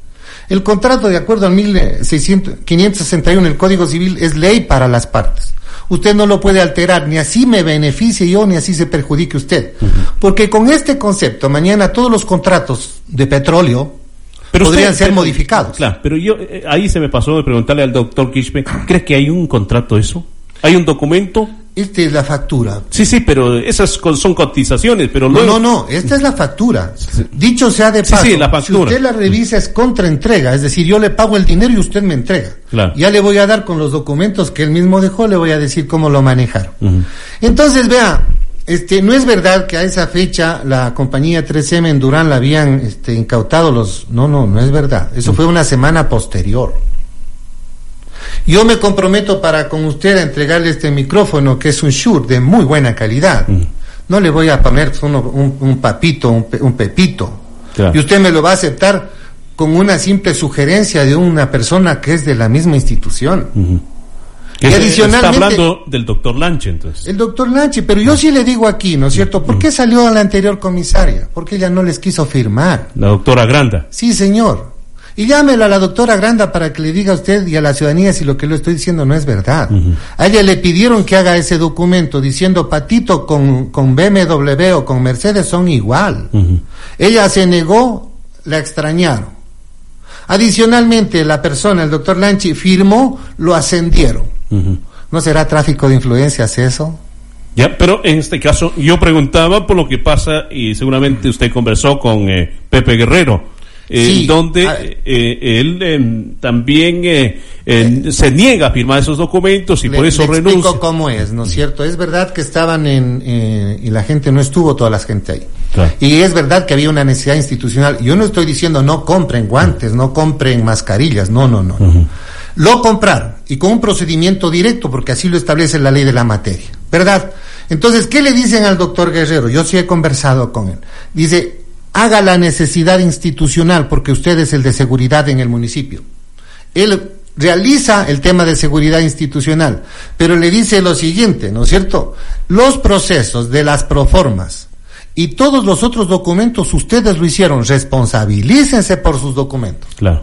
El contrato, de acuerdo al 1561 el Código Civil, es ley para las partes. Usted no lo puede alterar, ni así me beneficie yo, ni así se perjudique usted. Porque con este concepto, mañana todos los contratos de petróleo podrían ser modificados. Claro, pero yo, eh, ahí se me pasó de preguntarle al doctor Kishpe, ¿cree que hay un contrato eso? ¿Hay un documento? Esta es la factura. Sí, sí, pero esas son cotizaciones, pero no. No, no, esta es la factura. Dicho sea de paso, sí, la factura. si usted la revisa es contraentrega, es decir, yo le pago el dinero y usted me entrega. Ya le voy a dar con los documentos que él mismo dejó, le voy a decir cómo lo manejaron. Entonces, vea, este, no es verdad que a esa fecha la compañía 3M en Durán la habían este, incautado los... No, no, no es verdad. Eso fue una semana posterior. Yo me comprometo para con usted a entregarle este micrófono que es un Shure de muy buena calidad. Mm. No le voy a poner un, papito, un, pepito. Y usted me lo va a aceptar con una simple sugerencia de una persona que es de la misma institución. Y adicionalmente, está hablando del doctor Lanche, entonces. El doctor Lanche, pero yo sí le digo aquí, ¿no es cierto? ¿Por qué salió a la anterior comisaria? Porque ella no les quiso firmar. La doctora Granda. Sí, señor. Y llámela a la doctora Granda para que le diga a usted y a la ciudadanía si lo que le estoy diciendo no es verdad. A ella le pidieron que haga ese documento diciendo Patito con, con BMW o con Mercedes son igual. Ella se negó, la extrañaron. Adicionalmente, la persona, el doctor Lanchi, firmó, lo ascendieron. ¿No será tráfico de influencias eso? Ya, pero en este caso yo preguntaba por lo que pasa y seguramente usted conversó con eh, Pepe Guerrero eh, donde ah, eh, él em, también eh, se niega a firmar esos documentos y por eso le renuncia. Explico cómo es, ¿no es cierto? Es verdad que estaban en y la gente no estuvo toda la gente ahí. Y es verdad que había una necesidad institucional. Yo no estoy diciendo no compren guantes, no compren mascarillas, no, no, no. Lo compraron y con un procedimiento directo, porque así lo establece la ley de la materia, ¿verdad? Entonces, ¿qué le dicen al doctor Guerrero? Yo sí he conversado con él. Dice, haga la necesidad institucional, porque usted es el de seguridad en el municipio. Él realiza el tema de seguridad institucional, pero le dice lo siguiente, ¿no es cierto? Los procesos de las proformas y todos los otros documentos ustedes lo hicieron, responsabilícense por sus documentos. Claro.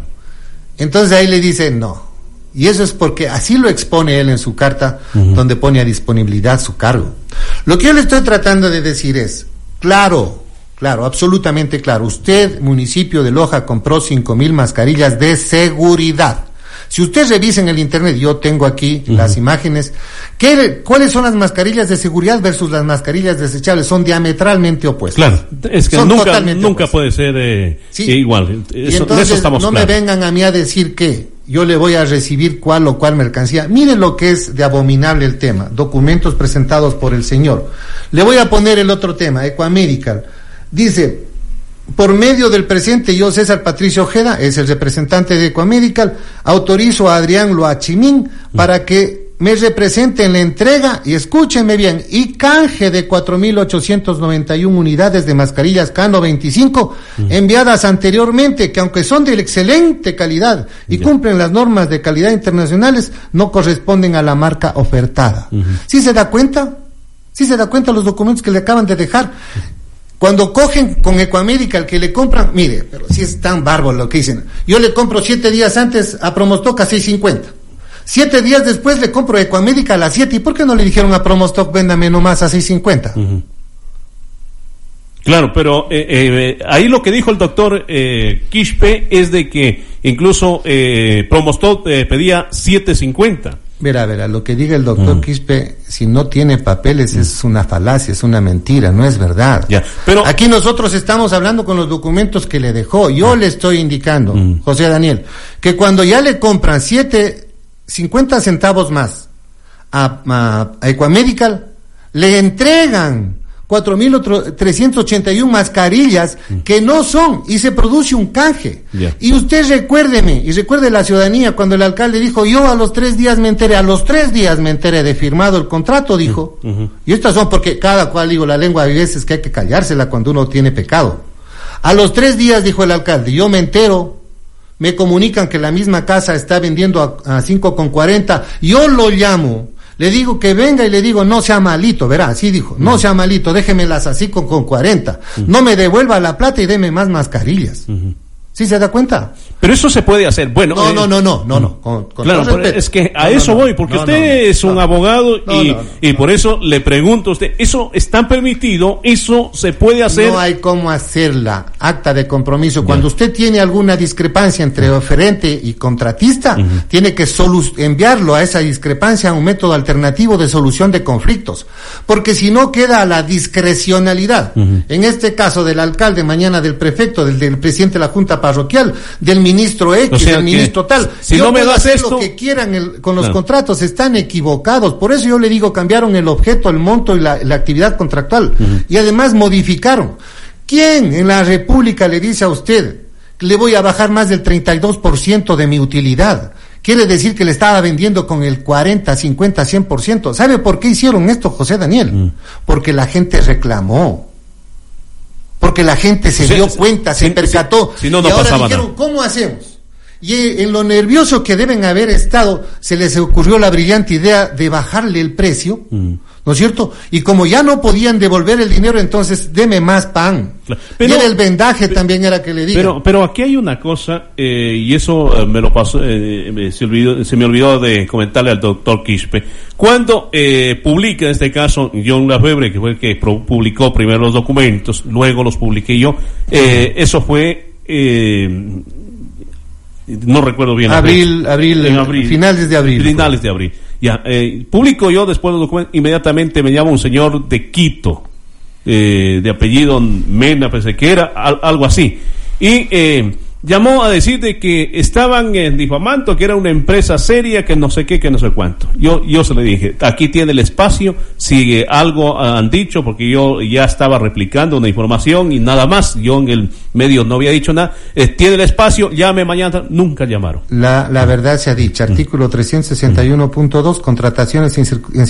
Entonces ahí le dice no. Y eso es porque así lo expone él en su carta, donde pone a disponibilidad su cargo. Lo que yo le estoy tratando de decir es, claro, claro, absolutamente claro, usted, municipio de Loja, compró cinco mil mascarillas de seguridad. Si usted revisa en el internet, yo tengo aquí las imágenes, ¿qué, ¿cuáles son las mascarillas de seguridad versus las mascarillas desechables? Son diametralmente opuestas. Claro, es que Son nunca, nunca puede ser eh, Sí. igual. Eso, entonces eso estamos no me vengan a mí a decir que yo le voy a recibir cuál o cuál mercancía. Mire lo que es de abominable el tema. Documentos presentados por el señor. Le voy a poner el otro tema, Ecoamedical. Dice, por medio del presente, yo, César Patricio Ojeda, es el representante de Ecoamedical, autorizo a Adrián Loachimín para que me represente en la entrega, y escúchenme bien, y canje de 4.891 unidades de mascarillas K95 enviadas anteriormente, que aunque son de excelente calidad y cumplen las normas de calidad internacionales, no corresponden a la marca ofertada. ¿Sí se da cuenta? ¿Sí se da cuenta los documentos que le acaban de dejar? Cuando cogen con Ecoamérica el que le compran, mire, pero si es tan bárbaro lo que dicen. Yo le compro siete días antes a Promostock a 6.50. Siete días después le compro Ecoamérica a las 7. ¿Y por qué no le dijeron a Promostock véndame nomás a 6.50? Claro, pero eh, eh, ahí lo que dijo el doctor eh, Quispe es de que incluso eh, Promostot eh, pedía 750. Verá, verá, lo que diga el doctor Quispe, si no tiene papeles, es una falacia, es una mentira, no es verdad. pero aquí nosotros estamos hablando con los documentos que le dejó. Yo le estoy indicando, José Daniel, que cuando ya le compran siete, 50 centavos más a, a, a Equamedical, le entregan 4.381 mascarillas que no son y se produce un canje. Y usted recuérdeme, y recuerde la ciudadanía, cuando el alcalde dijo, yo a los tres días me enteré, a los tres días me enteré de firmado el contrato, dijo. Y estas son porque cada cual, digo, la lengua hay veces que hay que callársela cuando uno tiene pecado. A los tres días, dijo el alcalde, yo me entero, me comunican que la misma casa está vendiendo a, a 5,40, yo lo llamo, le digo que venga y le digo, no sea malito, verá, así dijo, no sea malito, déjemelas así con, con 40, no me devuelva la plata y deme más mascarillas. ¿Sí se da cuenta? Pero eso se puede hacer. Bueno, No, eh, no, no, no, no, no. Con, con Claro, todo es que a No, eso no. voy, porque No, usted es un abogado y, por eso le pregunto a usted, ¿eso está permitido? ¿Eso se puede hacer? No hay cómo hacerla. Acta de compromiso. Cuando usted tiene alguna discrepancia entre oferente y contratista, tiene que solu- enviarlo a esa discrepancia a un método alternativo de solución de conflictos. Porque si no queda a la discrecionalidad. En este caso del alcalde, mañana del prefecto, del, del presidente de la Junta Parroquial, del ministro X, O sea del ministro tal. si Yo no me puedo das hacer esto- lo que quieran el- con los Claro. contratos, están equivocados. Por eso yo le digo, cambiaron el objeto, el monto y la, la actividad contractual. Y además modificaron. ¿Quién en la República le dice a usted que le voy a bajar más del 32% de mi utilidad? Quiere decir que le estaba vendiendo con el 40, 50, 100%. ¿Sabe por qué hicieron esto, José Daniel? Porque la gente reclamó. Porque la gente se dio cuenta, se percató. si no, no y ahora pasaba dijeron, nada. ¿cómo hacemos? Y en lo nervioso que deben haber estado, se les ocurrió la brillante idea de bajarle el precio, Mm. ¿No es cierto? Y como ya no podían devolver el dinero, entonces deme más pan. Pero- y era el vendaje también era que le diga. Pero, pero aquí hay una cosa, eh, y eso eh, me lo pasó, eh, me- se, olvidó- se me olvidó de comentarle al doctor Quispe. Cuando eh, publica, en este caso, John Lafebre, que fue el que publicó primero los documentos, luego los publiqué yo, eh, eso fue, eh, no recuerdo bien. Abril, abril, En abril. finales de abril. Finales de abril. Ya, eh, publico yo después documentos, inmediatamente me llama un señor de Quito, eh, de apellido Mena, pensé que era, al- algo así. Y eh, llamó a decir de que estaban difamando, que era una empresa seria, que no sé qué, que no sé cuánto. Yo, yo se le dije, aquí tiene el espacio, si algo han dicho, porque yo ya estaba replicando una información y nada más, yo en el medio no había dicho nada, eh, tiene el espacio, llame mañana, nunca llamaron. La, la verdad se ha dicho, artículo 361.2, contrataciones en, en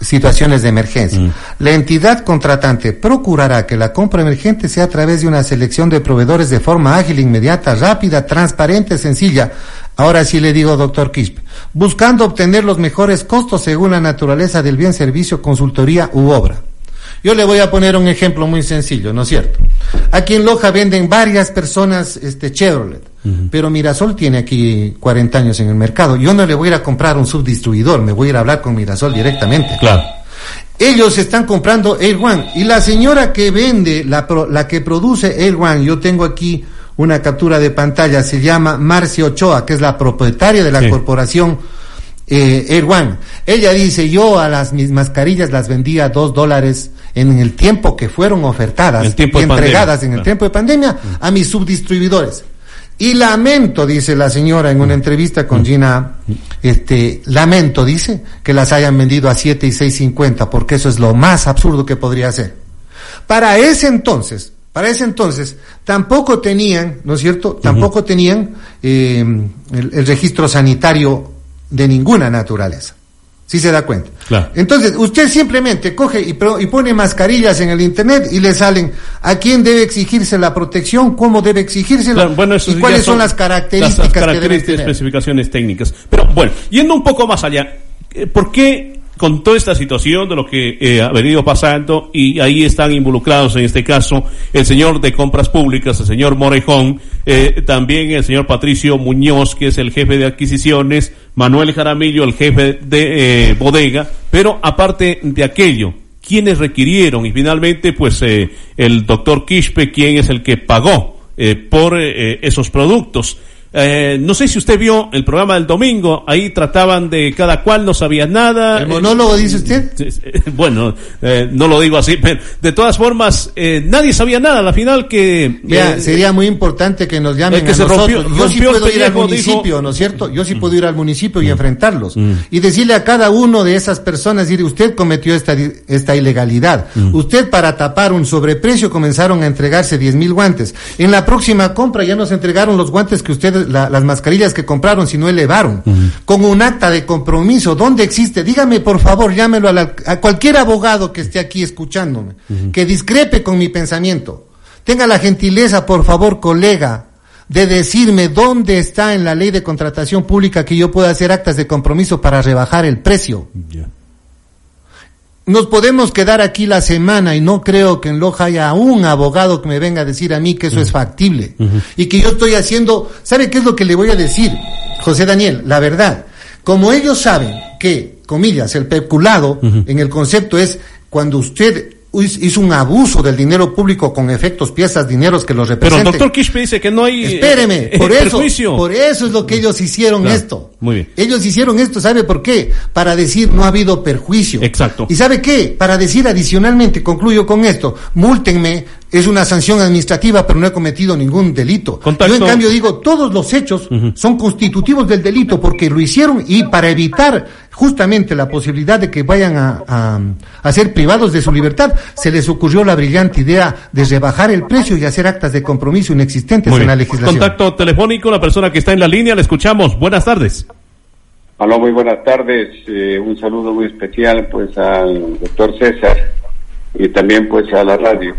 situaciones de emergencia. La entidad contratante procurará que la compra emergente sea a través de una selección de proveedores de forma ágil, inmediata, rápida, transparente, sencilla. Ahora sí le digo, doctor Quispe, buscando obtener los mejores costos según la naturaleza del bien, servicio, consultoría u obra. Yo le voy a poner un ejemplo muy sencillo, ¿no es cierto? Aquí en Loja venden varias personas este Chevrolet, pero Mirasol tiene aquí 40 años en el mercado. Yo no le voy a ir a comprar un subdistribuidor, me voy a ir a hablar con Mirasol directamente. Claro. Ellos están comprando Air One y la señora que vende, la, la que produce Air One, yo tengo aquí una captura de pantalla, se llama Marcia Ochoa, que es la propietaria de la corporación eh, Air One. Ella dice, yo a las mis mascarillas las vendía a dos dólares en el tiempo que fueron ofertadas y entregadas en el tiempo de pandemia a mis subdistribuidores. Y lamento, dice la señora en una entrevista con Gina, este, lamento, dice, que las hayan vendido a siete y seis cincuenta, porque eso es lo más absurdo que podría ser. Para ese entonces, para ese entonces tampoco tenían, ¿no es cierto? Tampoco tenían eh, el, registro sanitario de ninguna naturaleza. Si se da cuenta. Entonces, usted simplemente coge y, y, pone mascarillas en el Internet y le salen a quién debe exigirse la protección, cómo debe exigirse y cuáles son, las características, características especificaciones técnicas. Pero bueno, yendo un poco más allá, eh, ¿por qué con toda esta situación de lo que eh, ha venido pasando y ahí están involucrados en este caso el señor de compras públicas, el señor Morejón, eh, también el señor Patricio Muñoz, que es el jefe de adquisiciones, Manuel Jaramillo, el jefe de eh, bodega, pero aparte de aquello, quienes requirieron y finalmente pues el doctor Quispe, quien es el que pagó por esos productos. Eh, no sé si usted vio el programa del domingo, ahí trataban de cada cual, no sabía nada. ¿El monólogo dice usted? Bueno, eh, no lo digo así, pero de todas formas, eh, nadie sabía nada. A la final que... Sería muy importante que nos llamen que se Rompió, yo sí puedo ir al municipio, ¿no es cierto? Yo sí puedo ir al municipio y mm. enfrentarlos. Mm. Y decirle a cada uno de esas personas, decir, usted cometió esta, esta ilegalidad. Mm. Usted para tapar un sobreprecio comenzaron a entregarse diez mil guantes. En la próxima compra ya nos entregaron los guantes que las mascarillas que compraron, si no elevaron, con un acta de compromiso. ¿Dónde existe? Dígame, por favor, llámelo a, cualquier abogado que esté aquí escuchándome, que discrepe con mi pensamiento. Tenga la gentileza, por favor, colega, de decirme dónde está en la ley de contratación pública que yo pueda hacer actas de compromiso para rebajar el precio nos podemos quedar aquí la semana y no creo que en Loja haya un abogado que me venga a decir a mí que eso es factible y que yo estoy haciendo, ¿sabe qué es lo que le voy a decir, José Daniel? La verdad, como ellos saben que, comillas, el peculado en el concepto es cuando usted hizo un abuso del dinero público con efectos, piezas, dineros que los representen. Pero doctor Kishpe dice que no hay. Espéreme, por eso, por eso es lo que ellos hicieron esto. Muy bien. Ellos hicieron esto, ¿sabe por qué? Para decir no ha habido perjuicio. Exacto. ¿Y sabe qué? Para decir adicionalmente, concluyo con esto, múltenme, es una sanción administrativa, pero no he cometido ningún delito. Yo en cambio digo, todos los hechos son constitutivos del delito porque lo hicieron y para evitar justamente la posibilidad de que vayan a, a, ser privados de su libertad, se les ocurrió la brillante idea de rebajar el precio y hacer actas de compromiso inexistentes en la legislación. Contacto telefónico, la persona que está en la línea, le escuchamos. Buenas tardes. Hola, muy buenas tardes. Eh, un saludo muy especial pues al doctor César y también pues a la radio.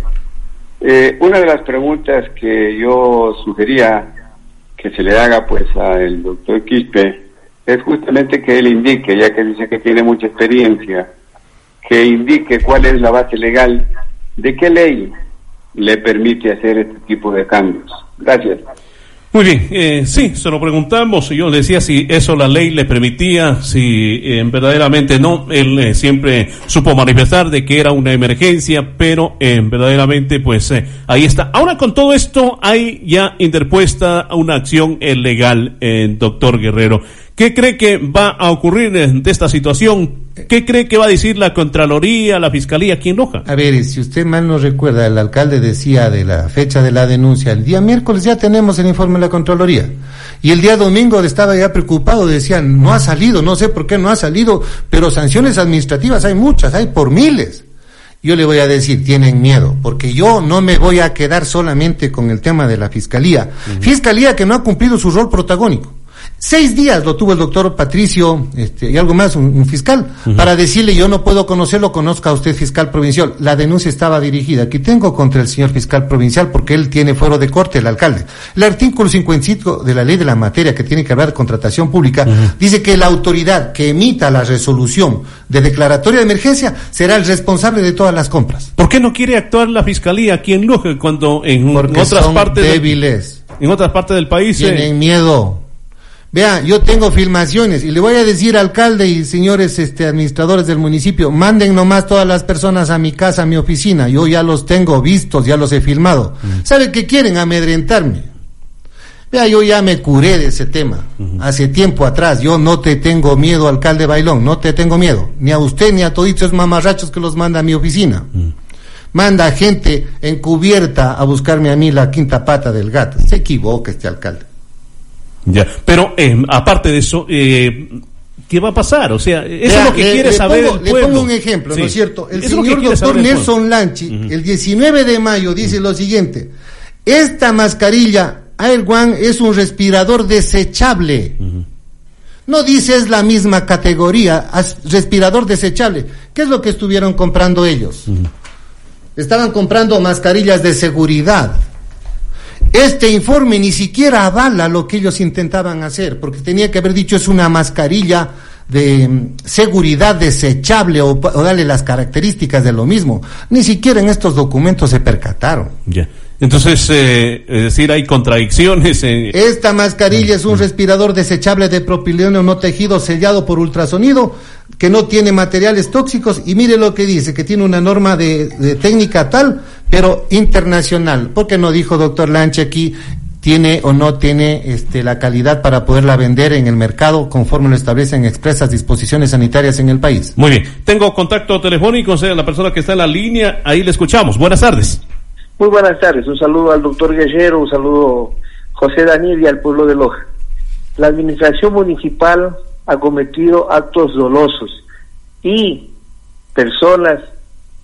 Eh, una de las preguntas que yo sugería que se le haga pues al doctor Quispe es justamente que él indique, ya que dice que tiene mucha experiencia, que indique cuál es la base legal, de qué ley le permite hacer este tipo de cambios. Gracias. Muy bien, eh, sí, se lo preguntamos. Yo decía si eso la ley le permitía, si eh, verdaderamente no. Él eh, siempre supo manifestar de que era una emergencia, pero eh, verdaderamente, pues ahí está. Ahora con todo esto hay ya interpuesta una acción legal, doctor Guerrero. ¿Qué cree que va a ocurrir de esta situación? ¿Qué cree que va a decir la Contraloría, la Fiscalía aquí en Loja? A ver, si usted mal no recuerda, el alcalde decía de la fecha de la denuncia, el día miércoles ya tenemos el informe de la Contraloría. Y el día domingo estaba ya preocupado, decía, no ha salido, no sé por qué no ha salido, pero sanciones administrativas hay muchas, hay por miles. Yo le voy a decir, tienen miedo, porque yo no me voy a quedar solamente con el tema de la Fiscalía. Fiscalía que no ha cumplido su rol protagónico. Seis días lo tuvo el doctor Patricio este, y algo más, un, fiscal, para decirle yo no puedo conocerlo, conozca a usted fiscal provincial. La denuncia estaba dirigida, aquí tengo contra el señor fiscal provincial porque él tiene fuero de corte, el alcalde. El artículo 55 de la ley de la materia que tiene que hablar de contratación pública dice que la autoridad que emita la resolución de declaratoria de emergencia será el responsable de todas las compras. ¿Por qué no quiere actuar la fiscalía aquí en Loja cuando en otras partes débiles. en otras partes del país eh, tienen miedo? Vea, yo tengo filmaciones y le voy a decir alcalde y señores este administradores del municipio, manden nomás todas las personas a mi casa, a mi oficina. Yo ya los tengo vistos, ya los he filmado. ¿Sabe qué quieren? Amedrentarme. Vea, yo ya me curé de ese tema. Hace tiempo atrás, yo no te tengo miedo, alcalde Bailón, no te tengo miedo. Ni a usted ni a todos esos mamarrachos que los manda a mi oficina. Manda gente encubierta a buscarme a mí la quinta pata del gato. Se equivoca este alcalde. Ya, pero eh, aparte de eso, eh, ¿qué va a pasar? O sea, eso es lo que quiere saber el pueblo. Le pongo un ejemplo, ¿no es cierto? El señor doctor Nelson Lanchi, el 19 de mayo, dice lo siguiente, esta mascarilla Air One es un respirador desechable. No dice es la misma categoría, respirador desechable. ¿Qué es lo que estuvieron comprando ellos? Estaban comprando mascarillas de seguridad. Este informe ni siquiera avala lo que ellos intentaban hacer, porque tenía que haber dicho es una mascarilla de mm, seguridad desechable o, darle las características de lo mismo. Ni siquiera en estos documentos se percataron. Ya. Entonces, eh, es decir, hay contradicciones. Esta mascarilla es un respirador desechable de propileno no tejido sellado por ultrasonido que no tiene materiales tóxicos y mire lo que dice, que tiene una norma de, técnica tal, pero internacional. ¿Por qué no dijo doctor Lanche aquí tiene o no tiene este, la calidad para poderla vender en el mercado conforme lo establecen expresas disposiciones sanitarias en el país. Muy bien, tengo contacto telefónico, o sea, la persona que está en la línea, ahí le escuchamos. Buenas tardes. Muy buenas tardes, un saludo al doctor Guerrero, un saludo José Daniel y al pueblo de Loja. La administración municipal ha cometido actos dolosos y personas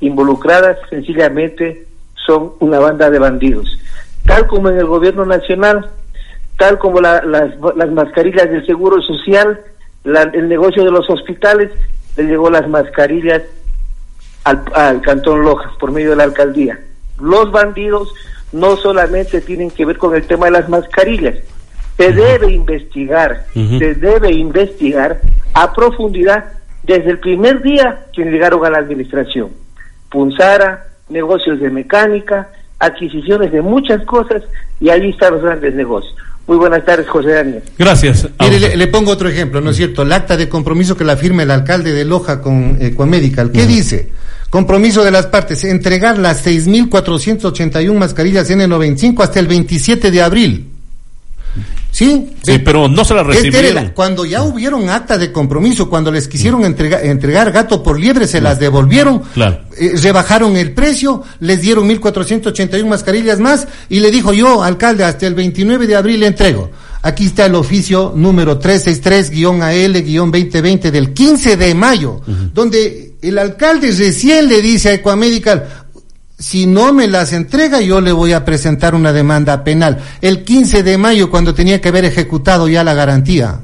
involucradas sencillamente son una banda de bandidos. Tal como en el gobierno nacional, tal como las, mascarillas del Seguro Social, el negocio de los hospitales, le llegó las mascarillas al, al Cantón Loja por medio de la alcaldía los bandidos no solamente tienen que ver con el tema de las mascarillas, se debe investigar, se debe investigar a profundidad desde el primer día que llegaron a la administración. Punzara, negocios de mecánica, adquisiciones de muchas cosas y ahí están los grandes negocios. Muy buenas tardes, José Daniel. Gracias. le, pongo otro ejemplo, ¿no es cierto? El acta de compromiso que la firma el alcalde de Loja con Equamedical. ¿Qué dice? Compromiso de las partes, entregar las 6.481 mascarillas N95 hasta el 27 de abril. ¿Sí? Sí, pero no se las este recibieron. cuando ya hubieron acta de compromiso, cuando les quisieron entregar gato por liebre, se las devolvieron, claro. Eh, rebajaron el precio, les dieron 1.481 mascarillas más y le dijo yo, alcalde, hasta el 29 de abril le entrego. Aquí está el oficio número 363-AL-2020 del 15 de mayo, donde el alcalde recién le dice a Equamedical, si no me las entrega, yo le voy a presentar una demanda penal. El 15 de mayo, cuando tenía que haber ejecutado ya la garantía.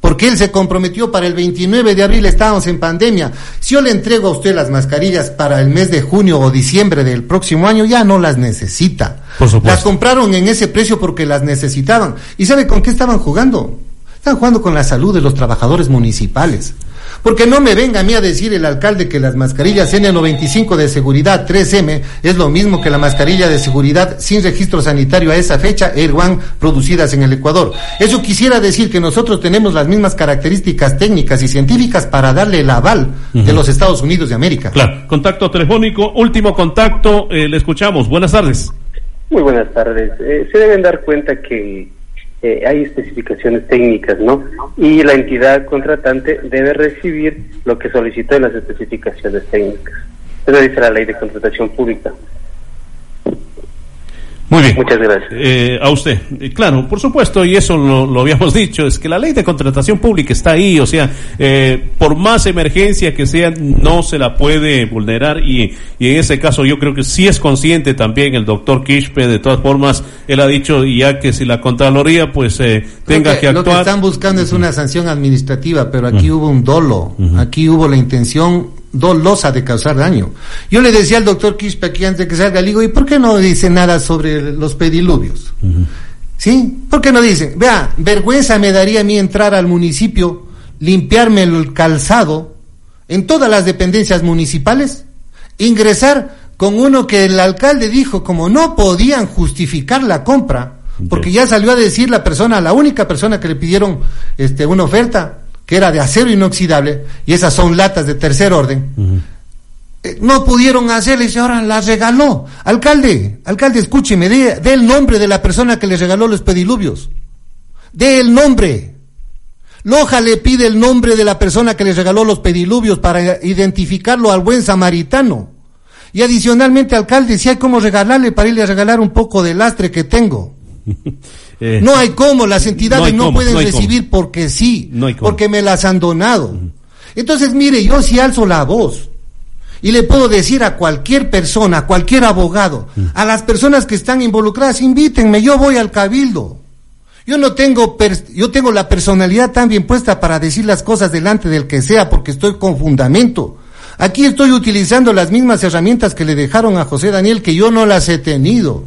Porque él se comprometió para el 29 de abril, estábamos en pandemia. Si yo le entrego a usted las mascarillas para el mes de junio o diciembre del próximo año, ya no las necesita. las compraron en ese precio porque las necesitaban. ¿Y sabe con qué estaban jugando? Están jugando con la salud de los trabajadores municipales. Porque no me venga a mí a decir el alcalde que las mascarillas N95 de seguridad 3M es lo mismo que la mascarilla de seguridad sin registro sanitario a esa fecha, Air One, producidas en el Ecuador. Eso quisiera decir que nosotros tenemos las mismas características técnicas y científicas para darle el aval de los Estados Unidos de América. Claro, contacto telefónico, último contacto, eh, le escuchamos. Buenas tardes. Muy buenas tardes. Eh, se deben dar cuenta que eh, hay especificaciones técnicas, ¿no? Y la entidad contratante debe recibir lo que solicitó en las especificaciones técnicas. Eso dice la ley de contratación pública. Muy bien. Muchas gracias. Eh, a usted. Eh, claro, por supuesto, y eso lo, lo, habíamos dicho, es que la ley de contratación pública está ahí, o sea, eh, por más emergencia que sea, no se la puede vulnerar y, y en ese caso yo creo que sí es consciente también el doctor Kishpe, de todas formas, él ha dicho ya que si la Contraloría pues eh, tenga que, que, actuar. Lo que están buscando es una sanción administrativa, pero aquí uh -huh. hubo un dolo, uh -huh. aquí hubo la intención dolosa de causar daño. Yo le decía al doctor Quispe aquí antes de que salga, le digo, ¿y por qué no dice nada sobre los pediluvios? Uh -huh. ¿Sí? ¿Por qué no dicen? Vea, vergüenza me daría a mí entrar al municipio, limpiarme el calzado en todas las dependencias municipales, ingresar con uno que el alcalde dijo como no podían justificar la compra, porque ya salió a decir la persona, la única persona que le pidieron este, una oferta, que era de acero inoxidable, y esas son latas de tercer orden, uh -huh. eh, no pudieron hacerle y ahora las regaló. Alcalde, alcalde, escúcheme, dé, dé el nombre de la persona que le regaló los pediluvios. Dé el nombre. Loja le pide el nombre de la persona que le regaló los pediluvios para identificarlo al buen samaritano. Y adicionalmente, alcalde, si hay como regalarle para irle a regalar un poco de lastre que tengo. Eh, no hay cómo, las entidades no, no cómo, pueden no recibir cómo. porque sí, porque me las han donado. Uh -huh. Entonces, mire, yo si alzo la voz y le puedo decir a cualquier persona, a cualquier abogado, uh -huh. a las personas que están involucradas, invítenme, yo voy al cabildo. Yo no tengo, yo tengo la personalidad tan bien puesta para decir las cosas delante del que sea porque estoy con fundamento. Aquí estoy utilizando las mismas herramientas que le dejaron a José Daniel que yo no las he tenido.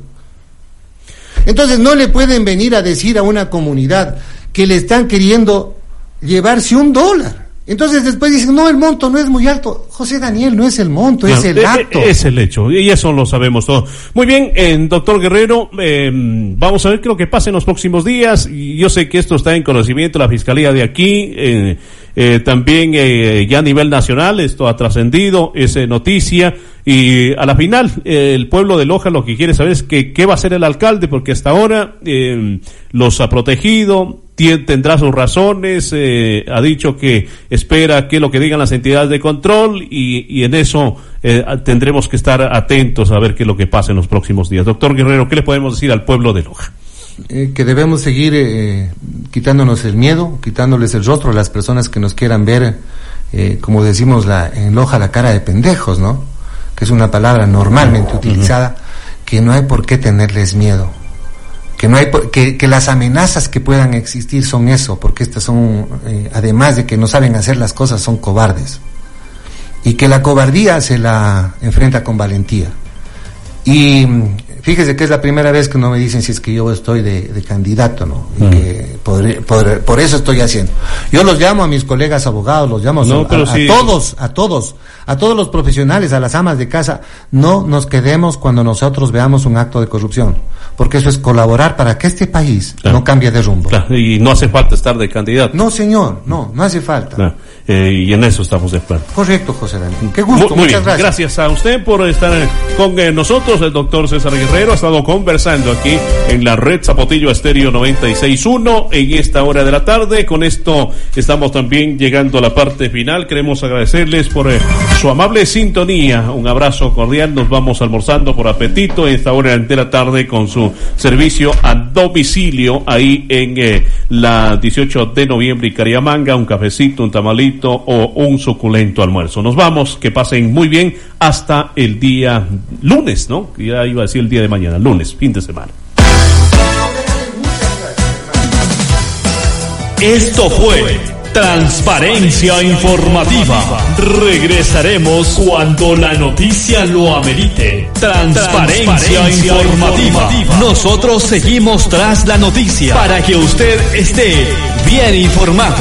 Entonces no le pueden venir a decir a una comunidad que le están queriendo llevarse un dólar. Entonces después dicen, no, el monto no es muy alto. José Daniel, no es el monto, es el acto. Es el hecho, y eso lo sabemos todos. Muy bien, eh, doctor Guerrero, eh, vamos a ver qué es lo que pasa en los próximos días. Yo sé que esto está en conocimiento de la Fiscalía de aquí, eh, eh, también eh, ya a nivel nacional, esto ha trascendido, es eh, noticia, y a la final el pueblo de Loja lo que quiere saber es que qué va a hacer el alcalde, porque hasta ahora los ha protegido, tendrá sus razones, eh, ha dicho que espera que lo que digan las entidades de control y, y en eso eh, tendremos que estar atentos a ver qué es lo que pasa en los próximos días. Doctor Guerrero, ¿qué le podemos decir al pueblo de Loja? Eh, que debemos seguir eh, quitándonos el miedo, quitándoles el rostro a las personas que nos quieran ver, eh, como decimos la, en Loja, la cara de pendejos, ¿no? Que es una palabra normalmente utilizada, que no hay por qué tenerles miedo que no hay que, que, las amenazas que puedan existir son eso, porque estas son, eh, además de que no saben hacer las cosas, son cobardes. Y que la cobardía se la enfrenta con valentía. Y fíjese que es la primera vez que no me dicen si es que yo estoy de, de candidato, ¿no? Y mm. que por, eso estoy haciendo. Yo los llamo a mis colegas abogados, los llamo no, a, sí. a todos, a todos, a todos los profesionales, a las amas de casa, no nos quedemos cuando nosotros veamos un acto de corrupción porque eso es colaborar para que este país claro. no cambie de rumbo. Claro. Y no hace falta estar de candidato. No, señor, no, no hace falta. Claro. Eh, y en eso estamos de acuerdo. Correcto, José Daniel. Qué gusto, muy, muy muchas bien. gracias. Gracias a usted por estar con eh, nosotros. El doctor César Guerrero ha estado conversando aquí en la red Zapotillo Estéreo 96.1 en esta hora de la tarde. Con esto estamos también llegando a la parte final. Queremos agradecerles por eh, su amable sintonía. Un abrazo cordial. Nos vamos almorzando por apetito en esta hora la tarde con su servicio a domicilio ahí en eh, la 18 de noviembre y Cariamanga, un cafecito, un tamalito o un suculento almuerzo. Nos vamos, que pasen muy bien hasta el día lunes, ¿no? Ya iba a decir el día de mañana, lunes, fin de semana. Esto fue Transparencia Informativa. Regresaremos cuando la noticia lo amerite. Transparencia, Transparencia informativa. informativa. Nosotros seguimos tras la noticia para que usted esté bien informado.